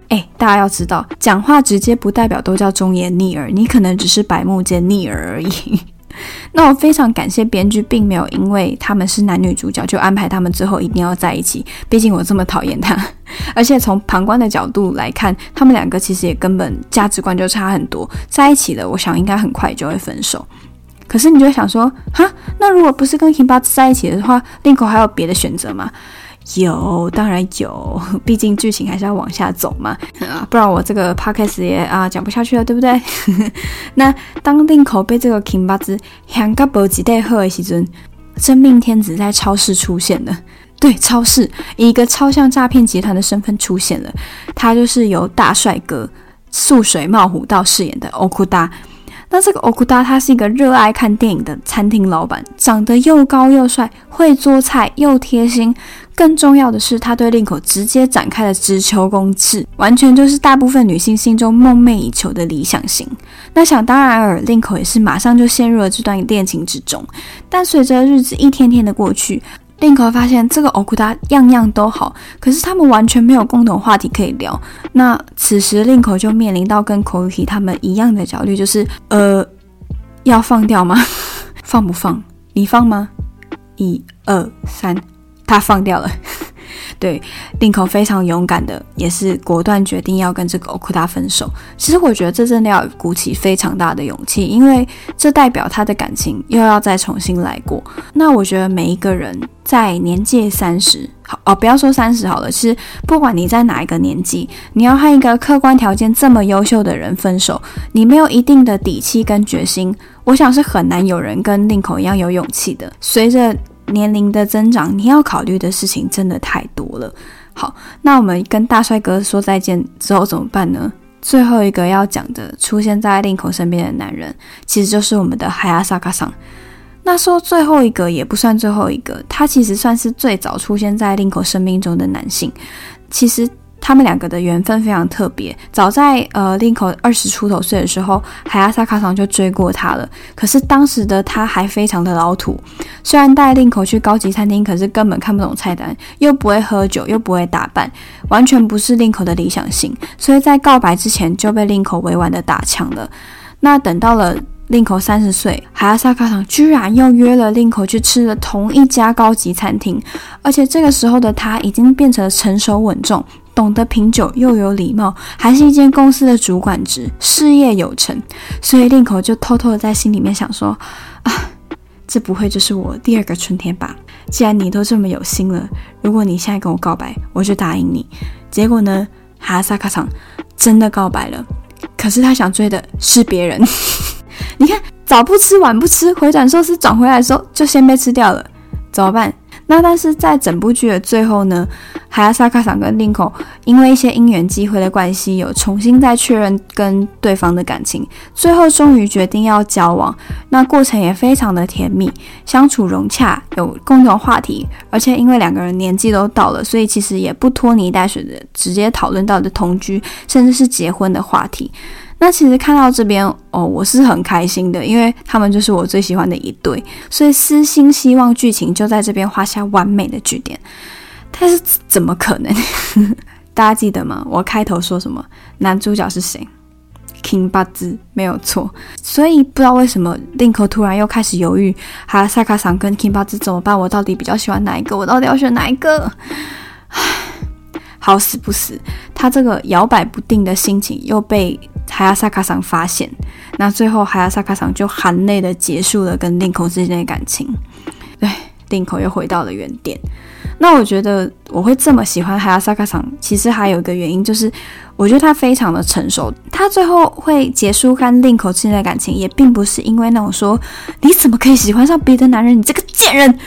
哎，大家要知道，讲话直接不代表都叫忠言逆耳，你可能只是百目间逆耳而已。那我非常感谢编剧，并没有因为他们是男女主角就安排他们最后一定要在一起。毕竟我这么讨厌他，而且从旁观的角度来看，他们两个其实也根本价值观就差很多，在一起了，我想应该很快就会分手。可是你就会想说，哈，那如果不是跟秦八在一起的话，Linko 还有别的选择吗？有，当然有，毕竟剧情还是要往下走嘛，啊，不然我这个 podcast 也啊讲不下去了，对不对？那当令口被这个 Kinbazu 香格博吉带喝的时阵，真命天子在超市出现了，对，超市以一个超像诈骗集团的身份出现了，他就是由大帅哥素水茂虎道饰演的欧库达。那这个欧库达他是一个热爱看电影的餐厅老板，长得又高又帅，会做菜又贴心。更重要的是，他对令口直接展开了直球攻势，完全就是大部分女性心中梦寐以求的理想型。那想当然尔，令口也是马上就陷入了这段恋情之中。但随着日子一天天的过去，令口发现这个奥库达样样都好，可是他们完全没有共同话题可以聊。那此时，令口就面临到跟口语体他们一样的焦虑，就是呃，要放掉吗？放不放？你放吗？一二三。他放掉了，对，令口非常勇敢的，也是果断决定要跟这个欧库达分手。其实我觉得这真的要鼓起非常大的勇气，因为这代表他的感情又要再重新来过。那我觉得每一个人在年届三十，好哦，不要说三十好了，其实不管你在哪一个年纪，你要和一个客观条件这么优秀的人分手，你没有一定的底气跟决心，我想是很难有人跟令口一样有勇气的。随着年龄的增长，你要考虑的事情真的太多了。好，那我们跟大帅哥说再见之后怎么办呢？最后一个要讲的出现在令口身边的男人，其实就是我们的海亚萨卡桑。那说最后一个也不算最后一个，他其实算是最早出现在令口生命中的男性。其实。他们两个的缘分非常特别。早在呃林口二十出头岁的时候，海亚萨卡桑就追过他了。可是当时的他还非常的老土，虽然带林口去高级餐厅，可是根本看不懂菜单，又不会喝酒，又不会打扮，完全不是林口的理想型。所以在告白之前就被林口委婉的打枪了。那等到了令口三十岁，海亚萨卡桑居然又约了令口去吃了同一家高级餐厅，而且这个时候的他已经变成了成熟稳重。懂得品酒又有礼貌，还是一间公司的主管职，事业有成，所以令口就偷偷的在心里面想说：啊，这不会就是我第二个春天吧？既然你都这么有心了，如果你现在跟我告白，我就答应你。结果呢，哈萨卡桑真的告白了，可是他想追的是别人。你看，早不吃晚不吃，回转寿司转回来的时候就先被吃掉了，怎么办？那但是在整部剧的最后呢，海亚萨卡桑跟林口因为一些因缘机会的关系，有重新再确认跟对方的感情，最后终于决定要交往。那过程也非常的甜蜜，相处融洽，有共同话题，而且因为两个人年纪都到了，所以其实也不拖泥带水的直接讨论到的同居，甚至是结婚的话题。那其实看到这边哦，我是很开心的，因为他们就是我最喜欢的一对，所以私心希望剧情就在这边画下完美的句点。但是怎么可能？大家记得吗？我开头说什么？男主角是谁？Kinbazu 没有错。所以不知道为什么，Link 突然又开始犹豫，哈萨卡桑跟 Kinbazu 怎么办？我到底比较喜欢哪一个？我到底要选哪一个？唉，好死不死，他这个摇摆不定的心情又被。海亚萨卡桑发现，那最后海亚萨卡桑就含泪的结束了跟林口之间的感情，对，林口又回到了原点。那我觉得我会这么喜欢海亚萨卡桑，其实还有一个原因就是，我觉得他非常的成熟。他最后会结束跟林口之间的感情，也并不是因为那种说你怎么可以喜欢上别的男人，你这个贱人。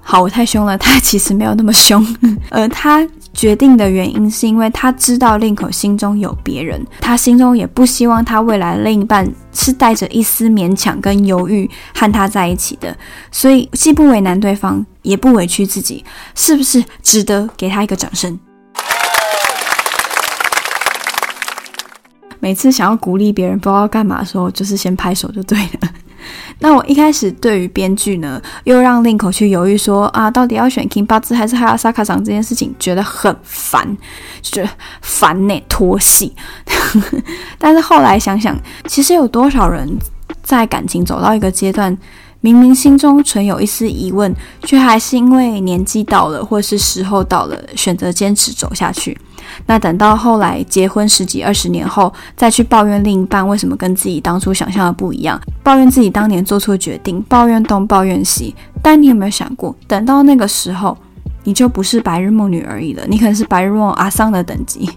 好，我太凶了。他其实没有那么凶，而 他。决定的原因是因为他知道令口心中有别人，他心中也不希望他未来的另一半是带着一丝勉强跟犹豫和他在一起的，所以既不为难对方，也不委屈自己，是不是值得给他一个掌声？每次想要鼓励别人不知道干嘛的时候，就是先拍手就对了。那我一开始对于编剧呢，又让令口去犹豫说啊，到底要选 King 八字还是哈亚萨卡长这件事情，觉得很烦，就觉得烦呢，拖戏。但是后来想想，其实有多少人在感情走到一个阶段，明明心中存有一丝疑问，却还是因为年纪到了，或是时候到了，选择坚持走下去。那等到后来结婚十几二十年后，再去抱怨另一半为什么跟自己当初想象的不一样，抱怨自己当年做错决定，抱怨东抱怨西。但你有没有想过，等到那个时候，你就不是白日梦女而已了，你可能是白日梦阿桑的等级。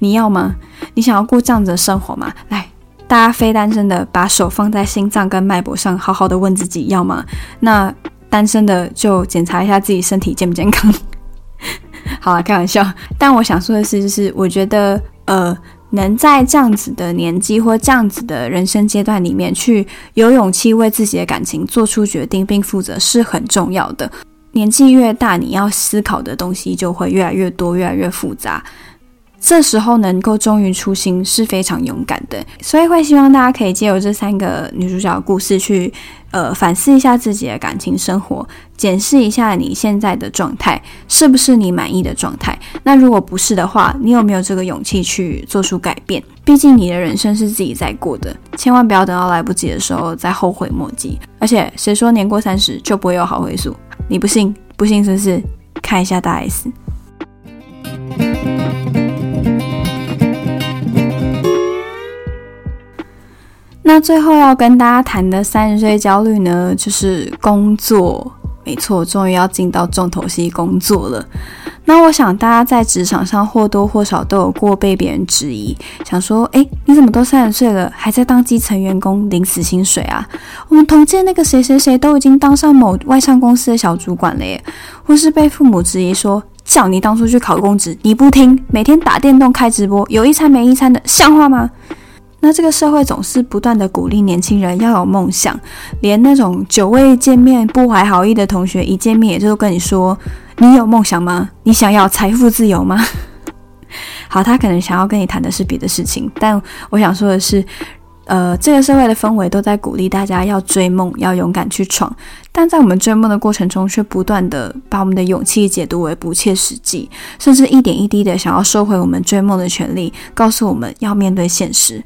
你要吗？你想要过这样子的生活吗？来，大家非单身的把手放在心脏跟脉搏上，好好的问自己要吗？那单身的就检查一下自己身体健不健康。好了，开玩笑。但我想说的是，就是我觉得，呃，能在这样子的年纪或这样子的人生阶段里面，去有勇气为自己的感情做出决定并负责，是很重要的。年纪越大，你要思考的东西就会越来越多，越来越复杂。这时候能够忠于初心是非常勇敢的，所以会希望大家可以借由这三个女主角的故事去，呃，反思一下自己的感情生活，检视一下你现在的状态是不是你满意的状态。那如果不是的话，你有没有这个勇气去做出改变？毕竟你的人生是自己在过的，千万不要等到来不及的时候再后悔莫及。而且谁说年过三十就不会有好回数？你不信？不信是不是？看一下大 S。那最后要跟大家谈的三十岁焦虑呢，就是工作。没错，终于要进到重头戏工作了。那我想大家在职场上或多或少都有过被别人质疑，想说：诶，你怎么都三十岁了，还在当基层员工领死薪水啊？我们同届那个谁谁谁都已经当上某外商公司的小主管了耶。或是被父母质疑说，叫你当初去考公职，你不听，每天打电动开直播，有一餐没一餐的，像话吗？那这个社会总是不断的鼓励年轻人要有梦想，连那种久未见面、不怀好意的同学，一见面也就跟你说：“你有梦想吗？你想要财富自由吗？” 好，他可能想要跟你谈的是别的事情，但我想说的是，呃，这个社会的氛围都在鼓励大家要追梦，要勇敢去闯，但在我们追梦的过程中，却不断的把我们的勇气解读为不切实际，甚至一点一滴的想要收回我们追梦的权利，告诉我们要面对现实。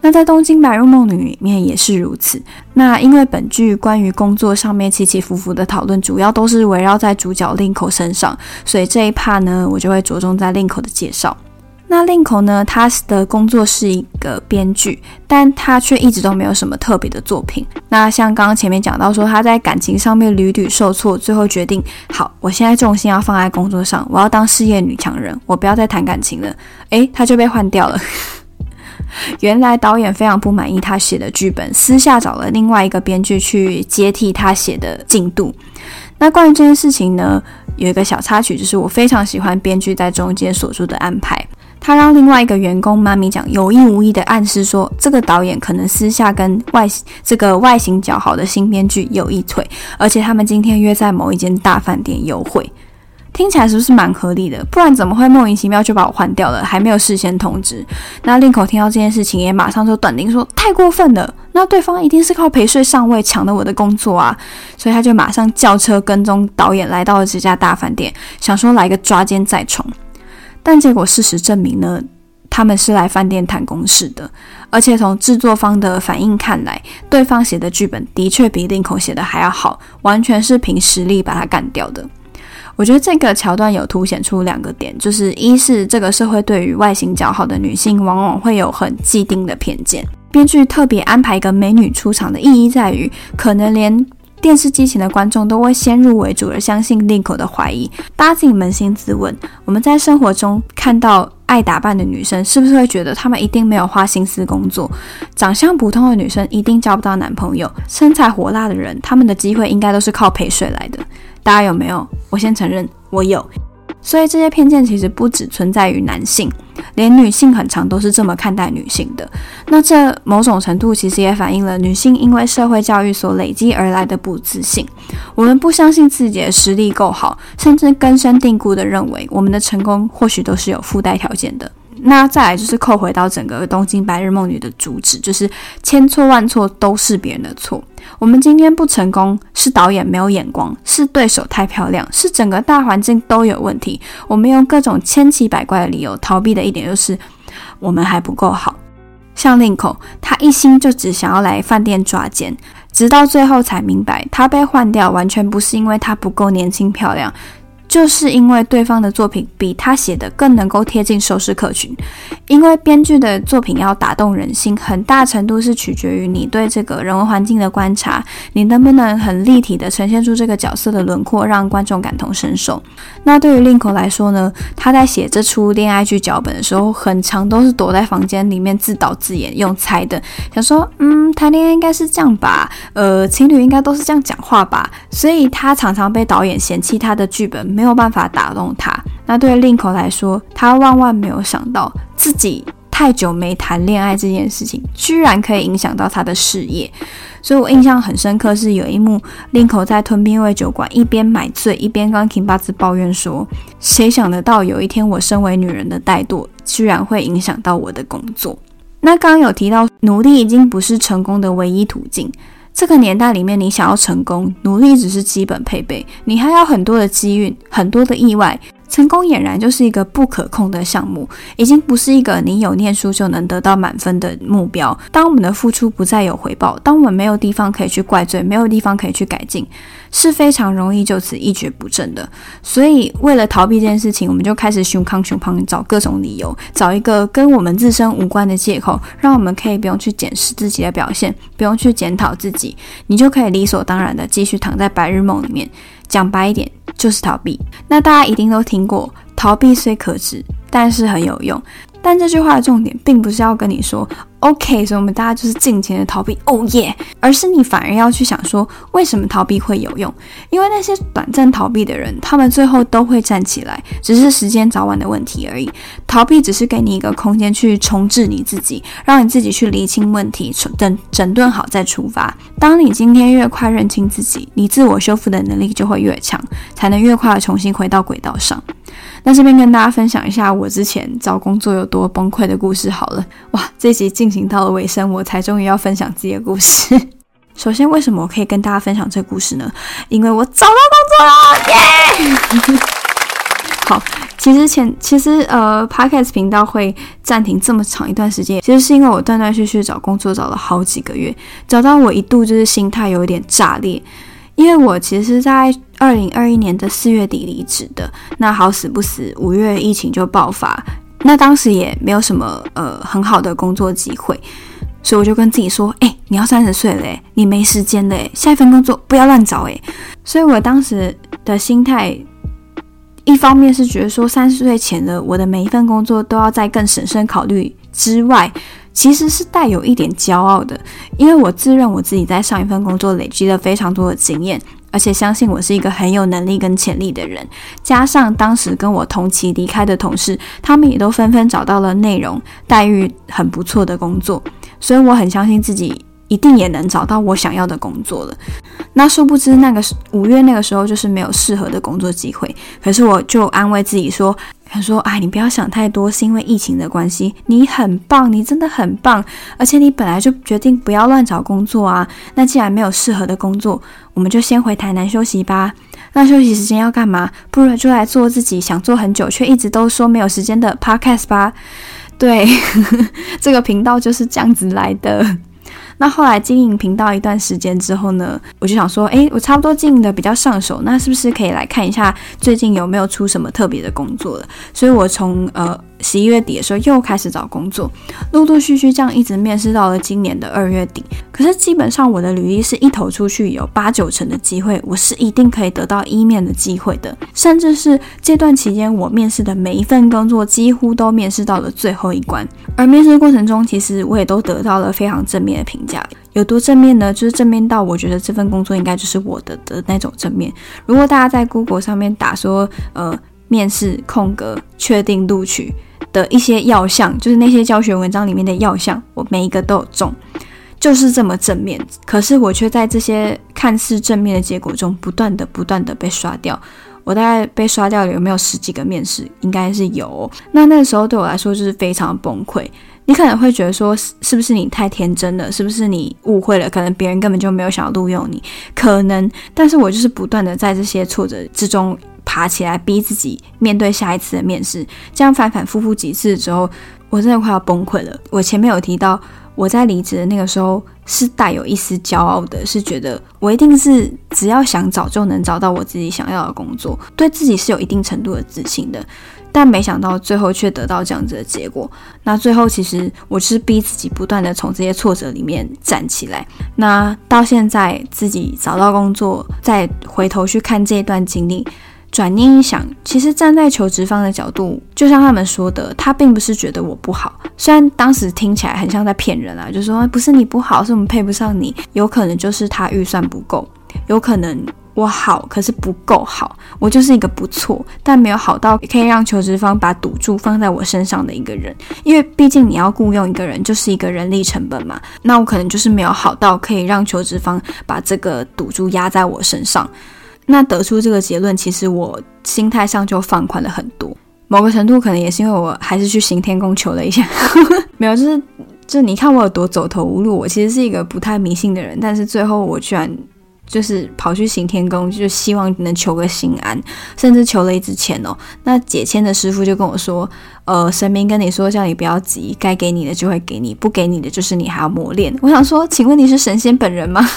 那在《东京白日梦女》里面也是如此。那因为本剧关于工作上面起起伏伏的讨论，主要都是围绕在主角令口身上，所以这一 part 呢，我就会着重在令口的介绍。那令口呢，他的工作是一个编剧，但他却一直都没有什么特别的作品。那像刚刚前面讲到说，他在感情上面屡屡受挫，最后决定，好，我现在重心要放在工作上，我要当事业女强人，我不要再谈感情了。诶，他就被换掉了。原来导演非常不满意他写的剧本，私下找了另外一个编剧去接替他写的进度。那关于这件事情呢，有一个小插曲，就是我非常喜欢编剧在中间所做的安排。他让另外一个员工妈咪讲，有意无意的暗示说，这个导演可能私下跟外这个外形较好的新编剧有一腿，而且他们今天约在某一间大饭店幽会。听起来是不是蛮合理的？不然怎么会莫名其妙就把我换掉了，还没有事先通知？那令口听到这件事情，也马上就断定说太过分了。那对方一定是靠陪睡上位抢了我的工作啊！所以他就马上叫车跟踪导演来到了这家大饭店，想说来个抓奸在床。但结果事实证明呢，他们是来饭店谈公事的，而且从制作方的反应看来，对方写的剧本的确比令口写的还要好，完全是凭实力把他干掉的。我觉得这个桥段有凸显出两个点，就是一是这个社会对于外形较好的女性往往会有很既定的偏见。编剧特别安排一个美女出场的意义在于，可能连电视机前的观众都会先入为主而相信 Linko 的怀疑。大家自己扪心自问，我们在生活中看到爱打扮的女生，是不是会觉得她们一定没有花心思工作？长相普通的女生一定交不到男朋友？身材火辣的人，他们的机会应该都是靠陪睡来的。大家有没有？我先承认，我有。所以这些偏见其实不只存在于男性，连女性很常都是这么看待女性的。那这某种程度其实也反映了女性因为社会教育所累积而来的不自信。我们不相信自己的实力够好，甚至根深蒂固地认为我们的成功或许都是有附带条件的。那再来就是扣回到整个《东京白日梦女》的主旨，就是千错万错都是别人的错。我们今天不成功，是导演没有眼光，是对手太漂亮，是整个大环境都有问题。我们用各种千奇百怪的理由逃避的一点就是，我们还不够好。像 Link，他一心就只想要来饭店抓奸，直到最后才明白，他被换掉完全不是因为他不够年轻漂亮。就是因为对方的作品比他写的更能够贴近收视客群，因为编剧的作品要打动人心，很大程度是取决于你对这个人文环境的观察，你能不能很立体的呈现出这个角色的轮廓，让观众感同身受。那对于 Linko 来说呢，他在写这出恋爱剧脚本的时候，很常都是躲在房间里面自导自演，用猜的，想说，嗯，谈恋爱应该是这样吧，呃，情侣应该都是这样讲话吧，所以他常常被导演嫌弃他的剧本。没有没有办法打动他。那对于 Linko 来说，他万万没有想到自己太久没谈恋爱这件事情，居然可以影响到他的事业。所以我印象很深刻，是有一幕 Linko 在吞并味酒馆一边买醉一边跟金巴兹抱怨说：“谁想得到有一天我身为女人的怠惰，居然会影响到我的工作？”那刚刚有提到，努力已经不是成功的唯一途径。这个年代里面，你想要成功，努力只是基本配备，你还有很多的机运，很多的意外。成功俨然就是一个不可控的项目，已经不是一个你有念书就能得到满分的目标。当我们的付出不再有回报，当我们没有地方可以去怪罪，没有地方可以去改进，是非常容易就此一蹶不振的。所以，为了逃避这件事情，我们就开始胸康胸胖，找各种理由，找一个跟我们自身无关的借口，让我们可以不用去检视自己的表现，不用去检讨自己，你就可以理所当然的继续躺在白日梦里面。讲白一点，就是逃避。那大家一定都听过，逃避虽可耻，但是很有用。但这句话的重点，并不是要跟你说。OK，所以我们大家就是尽情的逃避，哦耶！而是你反而要去想说，为什么逃避会有用？因为那些短暂逃避的人，他们最后都会站起来，只是时间早晚的问题而已。逃避只是给你一个空间去重置你自己，让你自己去厘清问题，整整顿好再出发。当你今天越快认清自己，你自我修复的能力就会越强，才能越快的重新回到轨道上。那这边跟大家分享一下我之前找工作有多崩溃的故事好了。哇，这集进行到了尾声，我才终于要分享自己的故事。首先，为什么我可以跟大家分享这个故事呢？因为我找到工作了，耶、好，其实前其实呃，Podcast 频道会暂停这么长一段时间，其实是因为我断断续续找工作找了好几个月，找到我一度就是心态有一点炸裂。因为我其实在二零二一年的四月底离职的，那好死不死，五月疫情就爆发，那当时也没有什么呃很好的工作机会，所以我就跟自己说，哎，你要三十岁了，你没时间了，下一份工作不要乱找，哎，所以我当时的心态，一方面是觉得说三十岁前的我的每一份工作都要再更审慎考虑之外。其实是带有一点骄傲的，因为我自认我自己在上一份工作累积了非常多的经验，而且相信我是一个很有能力跟潜力的人。加上当时跟我同期离开的同事，他们也都纷纷找到了内容待遇很不错的工作，所以我很相信自己一定也能找到我想要的工作了。那殊不知那个五月那个时候就是没有适合的工作机会，可是我就安慰自己说。他说：“哎，你不要想太多，是因为疫情的关系。你很棒，你真的很棒，而且你本来就决定不要乱找工作啊。那既然没有适合的工作，我们就先回台南休息吧。那休息时间要干嘛？不如就来做自己想做很久却一直都说没有时间的 podcast 吧。对，呵呵，这个频道就是这样子来的。那后来经营频道一段时间之后呢，我就想说，哎，我差不多经营的比较上手，那是不是可以来看一下最近有没有出什么特别的工作了？所以我从呃。十一月底的时候又开始找工作，陆陆续续这样一直面试到了今年的二月底。可是基本上我的履历是一投出去有八九成的机会，我是一定可以得到一面的机会的。甚至是这段期间我面试的每一份工作，几乎都面试到了最后一关。而面试过程中，其实我也都得到了非常正面的评价。有多正面呢？就是正面到我觉得这份工作应该就是我的的那种正面。如果大家在 Google 上面打说，呃。面试空格确定录取的一些要项，就是那些教学文章里面的要项，我每一个都有中，就是这么正面。可是我却在这些看似正面的结果中，不断的、不断的被刷掉。我大概被刷掉了有没有十几个面试？应该是有。那那个时候对我来说就是非常崩溃。你可能会觉得说，是不是你太天真了？是不是你误会了？可能别人根本就没有想要录用你，可能。但是我就是不断的在这些挫折之中。爬起来，逼自己面对下一次的面试，这样反反复复几次之后，我真的快要崩溃了。我前面有提到，我在离职的那个时候是带有一丝骄傲的，是觉得我一定是只要想找就能找到我自己想要的工作，对自己是有一定程度的自信的。但没想到最后却得到这样子的结果。那最后其实我是逼自己不断的从这些挫折里面站起来。那到现在自己找到工作，再回头去看这一段经历。转念一想，其实站在求职方的角度，就像他们说的，他并不是觉得我不好。虽然当时听起来很像在骗人啊，就说不是你不好，是我们配不上你。有可能就是他预算不够，有可能我好，可是不够好。我就是一个不错，但没有好到可以让求职方把赌注放在我身上的一个人。因为毕竟你要雇佣一个人，就是一个人力成本嘛。那我可能就是没有好到可以让求职方把这个赌注压在我身上。那得出这个结论，其实我心态上就放宽了很多。某个程度可能也是因为我还是去行天宫求了一下，没有，就是就你看我有多走投无路。我其实是一个不太迷信的人，但是最后我居然就是跑去行天宫，就希望能求个心安，甚至求了一支签哦。那解签的师傅就跟我说：“呃，神明跟你说，叫你不要急，该给你的就会给你，不给你的就是你还要磨练。”我想说，请问你是神仙本人吗？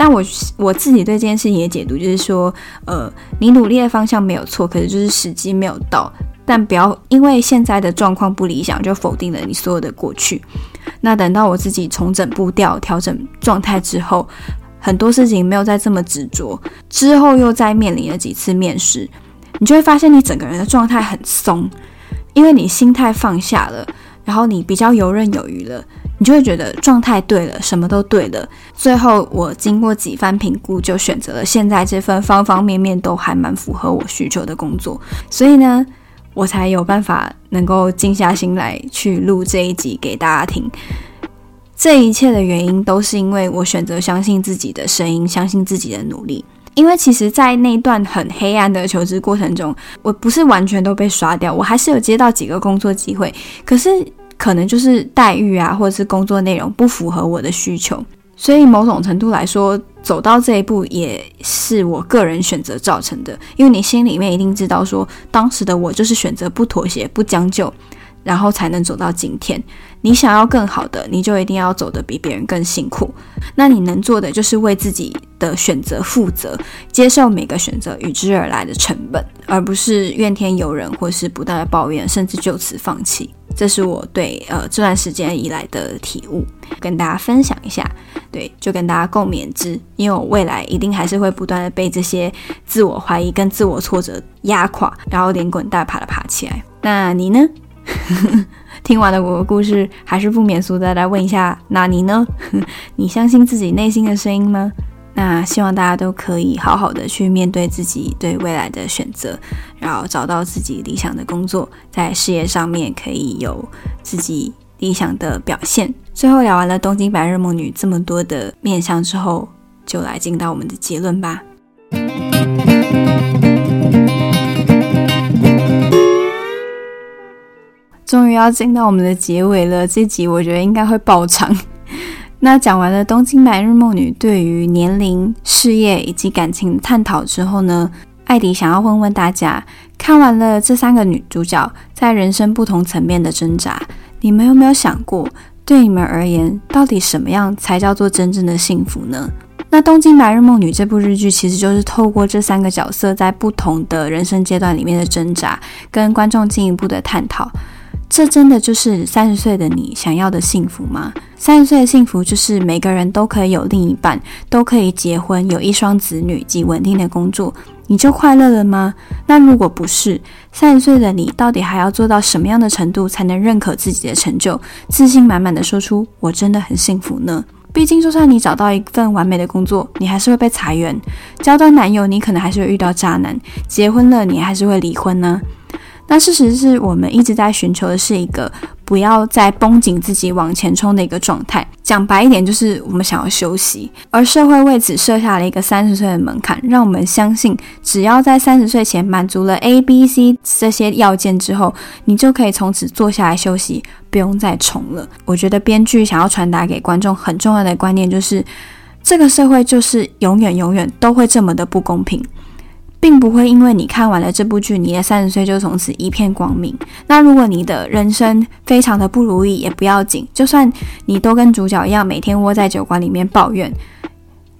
但我我自己对这件事情的解读就是说，呃，你努力的方向没有错，可是就是时机没有到。但不要因为现在的状况不理想，就否定了你所有的过去。那等到我自己重整步调、调整状态之后，很多事情没有再这么执着，之后又再面临了几次面试，你就会发现你整个人的状态很松，因为你心态放下了，然后你比较游刃有余了。你就会觉得状态对了，什么都对了。最后，我经过几番评估，就选择了现在这份方方面面都还蛮符合我需求的工作。所以呢，我才有办法能够静下心来去录这一集给大家听。这一切的原因都是因为我选择相信自己的声音，相信自己的努力。因为其实，在那段很黑暗的求职过程中，我不是完全都被刷掉，我还是有接到几个工作机会。可是。可能就是待遇啊，或者是工作内容不符合我的需求，所以某种程度来说，走到这一步也是我个人选择造成的。因为你心里面一定知道说，说当时的我就是选择不妥协、不将就，然后才能走到今天。你想要更好的，你就一定要走得比别人更辛苦。那你能做的就是为自己的选择负责，接受每个选择与之而来的成本，而不是怨天尤人，或是不断的抱怨，甚至就此放弃。这是我对呃这段时间以来的体悟，跟大家分享一下。对，就跟大家共勉之，因为我未来一定还是会不断的被这些自我怀疑跟自我挫折压垮，然后连滚带爬的爬起来。那你呢？听完了我的故事，还是不免俗的来问一下，那你呢？你相信自己内心的声音吗？那希望大家都可以好好的去面对自己对未来的选择，然后找到自己理想的工作，在事业上面可以有自己理想的表现。最后聊完了东京白日梦女这么多的面向之后，就来进到我们的结论吧。终于要进到我们的结尾了，这集我觉得应该会爆长。那讲完了东京白日梦女对于年龄、事业以及感情的探讨之后呢，艾迪想要问问大家：看完了这三个女主角在人生不同层面的挣扎，你们有没有想过，对你们而言，到底什么样才叫做真正的幸福呢？那《东京白日梦女》这部日剧，其实就是透过这三个角色在不同的人生阶段里面的挣扎，跟观众进一步的探讨。这真的就是三十岁的你想要的幸福吗？三十岁的幸福就是每个人都可以有另一半，都可以结婚，有一双子女及稳定的工作，你就快乐了吗？那如果不是，三十岁的你到底还要做到什么样的程度才能认可自己的成就，自信满满的说出“我真的很幸福”呢？毕竟，就算你找到一份完美的工作，你还是会被裁员；交到男友，你可能还是会遇到渣男；结婚了，你还是会离婚呢。那事实是我们一直在寻求的是一个不要再绷紧自己往前冲的一个状态。讲白一点，就是我们想要休息。而社会为此设下了一个三十岁的门槛，让我们相信，只要在三十岁前满足了 A、B、C 这些要件之后，你就可以从此坐下来休息，不用再冲了。我觉得编剧想要传达给观众很重要的观念就是，这个社会就是永远永远都会这么的不公平。并不会因为你看完了这部剧，你的三十岁就从此一片光明。那如果你的人生非常的不如意，也不要紧，就算你都跟主角一样，每天窝在酒馆里面抱怨。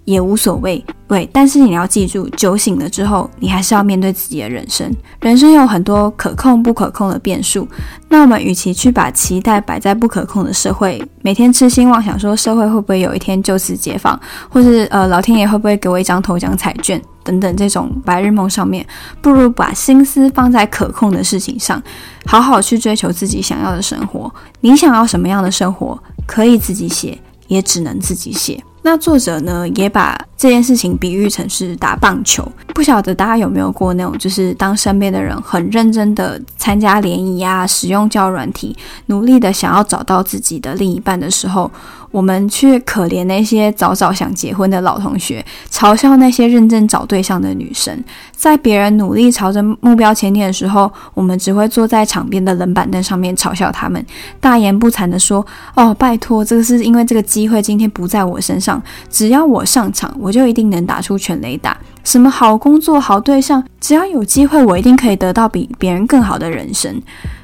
也无所谓，对，但是你要记住，酒醒了之后，你还是要面对自己的人生。人生有很多可控不可控的变数，那我们与其去把期待摆在不可控的社会，每天痴心妄想说社会会不会有一天就此解放，或是呃老天爷会不会给我一张头奖彩券等等这种白日梦上面，不如把心思放在可控的事情上，好好去追求自己想要的生活。你想要什么样的生活，可以自己写，也只能自己写。那作者呢，也把这件事情比喻成是打棒球。不晓得大家有没有过那种，就是当身边的人很认真的参加联谊呀，使用交软体，努力的想要找到自己的另一半的时候，我们却可怜那些早早想结婚的老同学，嘲笑那些认真找对象的女生。在别人努力朝着目标前进的时候，我们只会坐在场边的冷板凳上面嘲笑他们，大言不惭地说：“哦，拜托，这个是因为这个机会今天不在我身上，只要我上场，我就一定能打出全垒打。什么好工作、好对象，只要有机会，我一定可以得到比别人更好的人生。”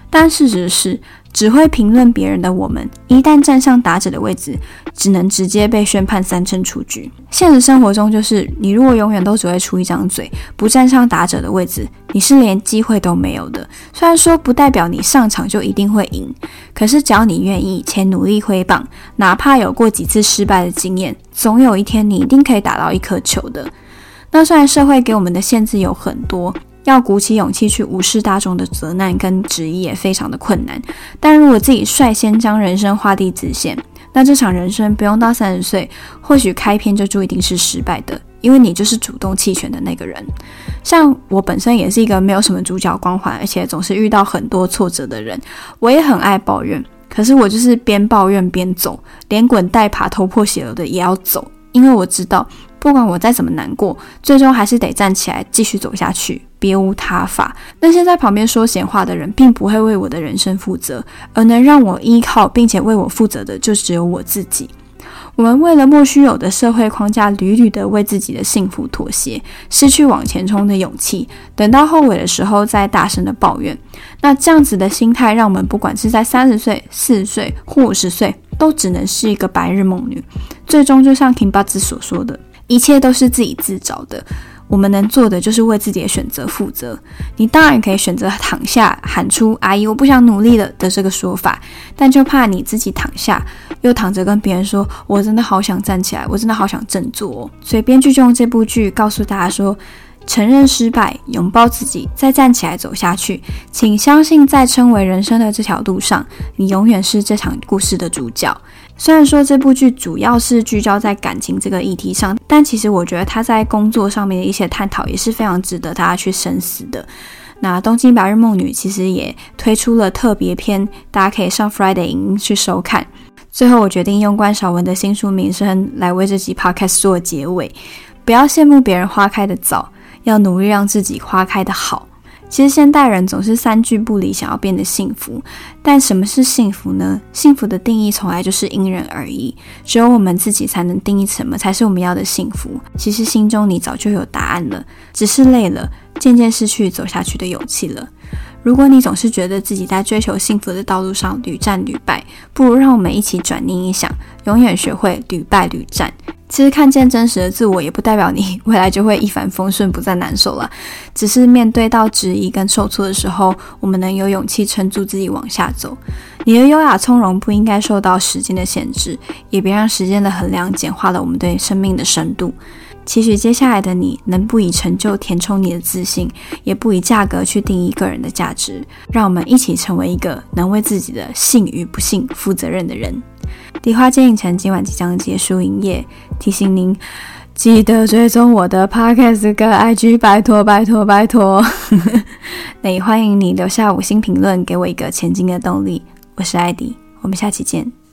但事实是，只会评论别人的我们，一旦站上打者的位置，只能直接被宣判三振出局。现实生活中，就是你如果永远都只会出一张嘴，不站上打者的位置，你是连机会都没有的。虽然说不代表你上场就一定会赢，可是只要你愿意且努力挥棒，哪怕有过几次失败的经验，总有一天你一定可以打到一颗球的。那虽然社会给我们的限制有很多。要鼓起勇气去无视大众的责难跟质疑也非常的困难，但如果自己率先将人生画地自限，那这场人生不用到三十岁，或许开篇就注定是失败的，因为你就是主动弃权的那个人。像我本身也是一个没有什么主角光环，而且总是遇到很多挫折的人，我也很爱抱怨，可是我就是边抱怨边走，连滚带爬、头破血流的也要走，因为我知道。不管我再怎么难过，最终还是得站起来继续走下去，别无他法。那些在旁边说闲话的人，并不会为我的人生负责，而能让我依靠并且为我负责的，就只有我自己。我们为了莫须有的社会框架，屡屡的为自己的幸福妥协，失去往前冲的勇气，等到后悔的时候再大声的抱怨。那这样子的心态，让我们不管是在三十岁、四十岁或五十岁，都只能是一个白日梦女。最终，就像金八子所说的。一切都是自己自找的，我们能做的就是为自己的选择负责。你当然可以选择躺下，喊出“阿姨，我不想努力了”的这个说法，但就怕你自己躺下，又躺着跟别人说“我真的好想站起来，我真的好想振作哦”。所以编剧就用这部剧告诉大家说：承认失败，拥抱自己，再站起来走下去。请相信，在称为人生的这条路上，你永远是这场故事的主角。虽然说这部剧主要是聚焦在感情这个议题上，但其实我觉得他在工作上面的一些探讨也是非常值得大家去深思的。那《东京白日梦女》其实也推出了特别篇，大家可以上 Friday 影音去收看。最后，我决定用关韶文的新书名声来为这集 Podcast 做结尾。不要羡慕别人花开的早，要努力让自己花开的好。其实现代人总是三句不离，想要变得幸福。但什么是幸福呢？幸福的定义从来就是因人而异，只有我们自己才能定义什么才是我们要的幸福。其实心中你早就有答案了，只是累了，渐渐失去走下去的勇气了。如果你总是觉得自己在追求幸福的道路上屡战屡败，不如让我们一起转念一想，永远学会屡败屡战。其实看见真实的自我，也不代表你 未来就会一帆风顺，不再难受了。只是面对到质疑跟受挫的时候，我们能有勇气撑住自己往下走。你的优雅从容不应该受到时间的限制，也别让时间的衡量简化了我们对生命的深度。期许接下来的你，能不以成就填充你的自信，也不以价格去定义个人的价值。让我们一起成为一个能为自己的幸与不幸负责任的人。迪花街影城今晚即将结束营业，提醒您记得追踪我的 Podcast 跟 IG，拜托拜托拜托。那也欢迎你留下五星评论，给我一个前进的动力。我是艾迪，我们下期见。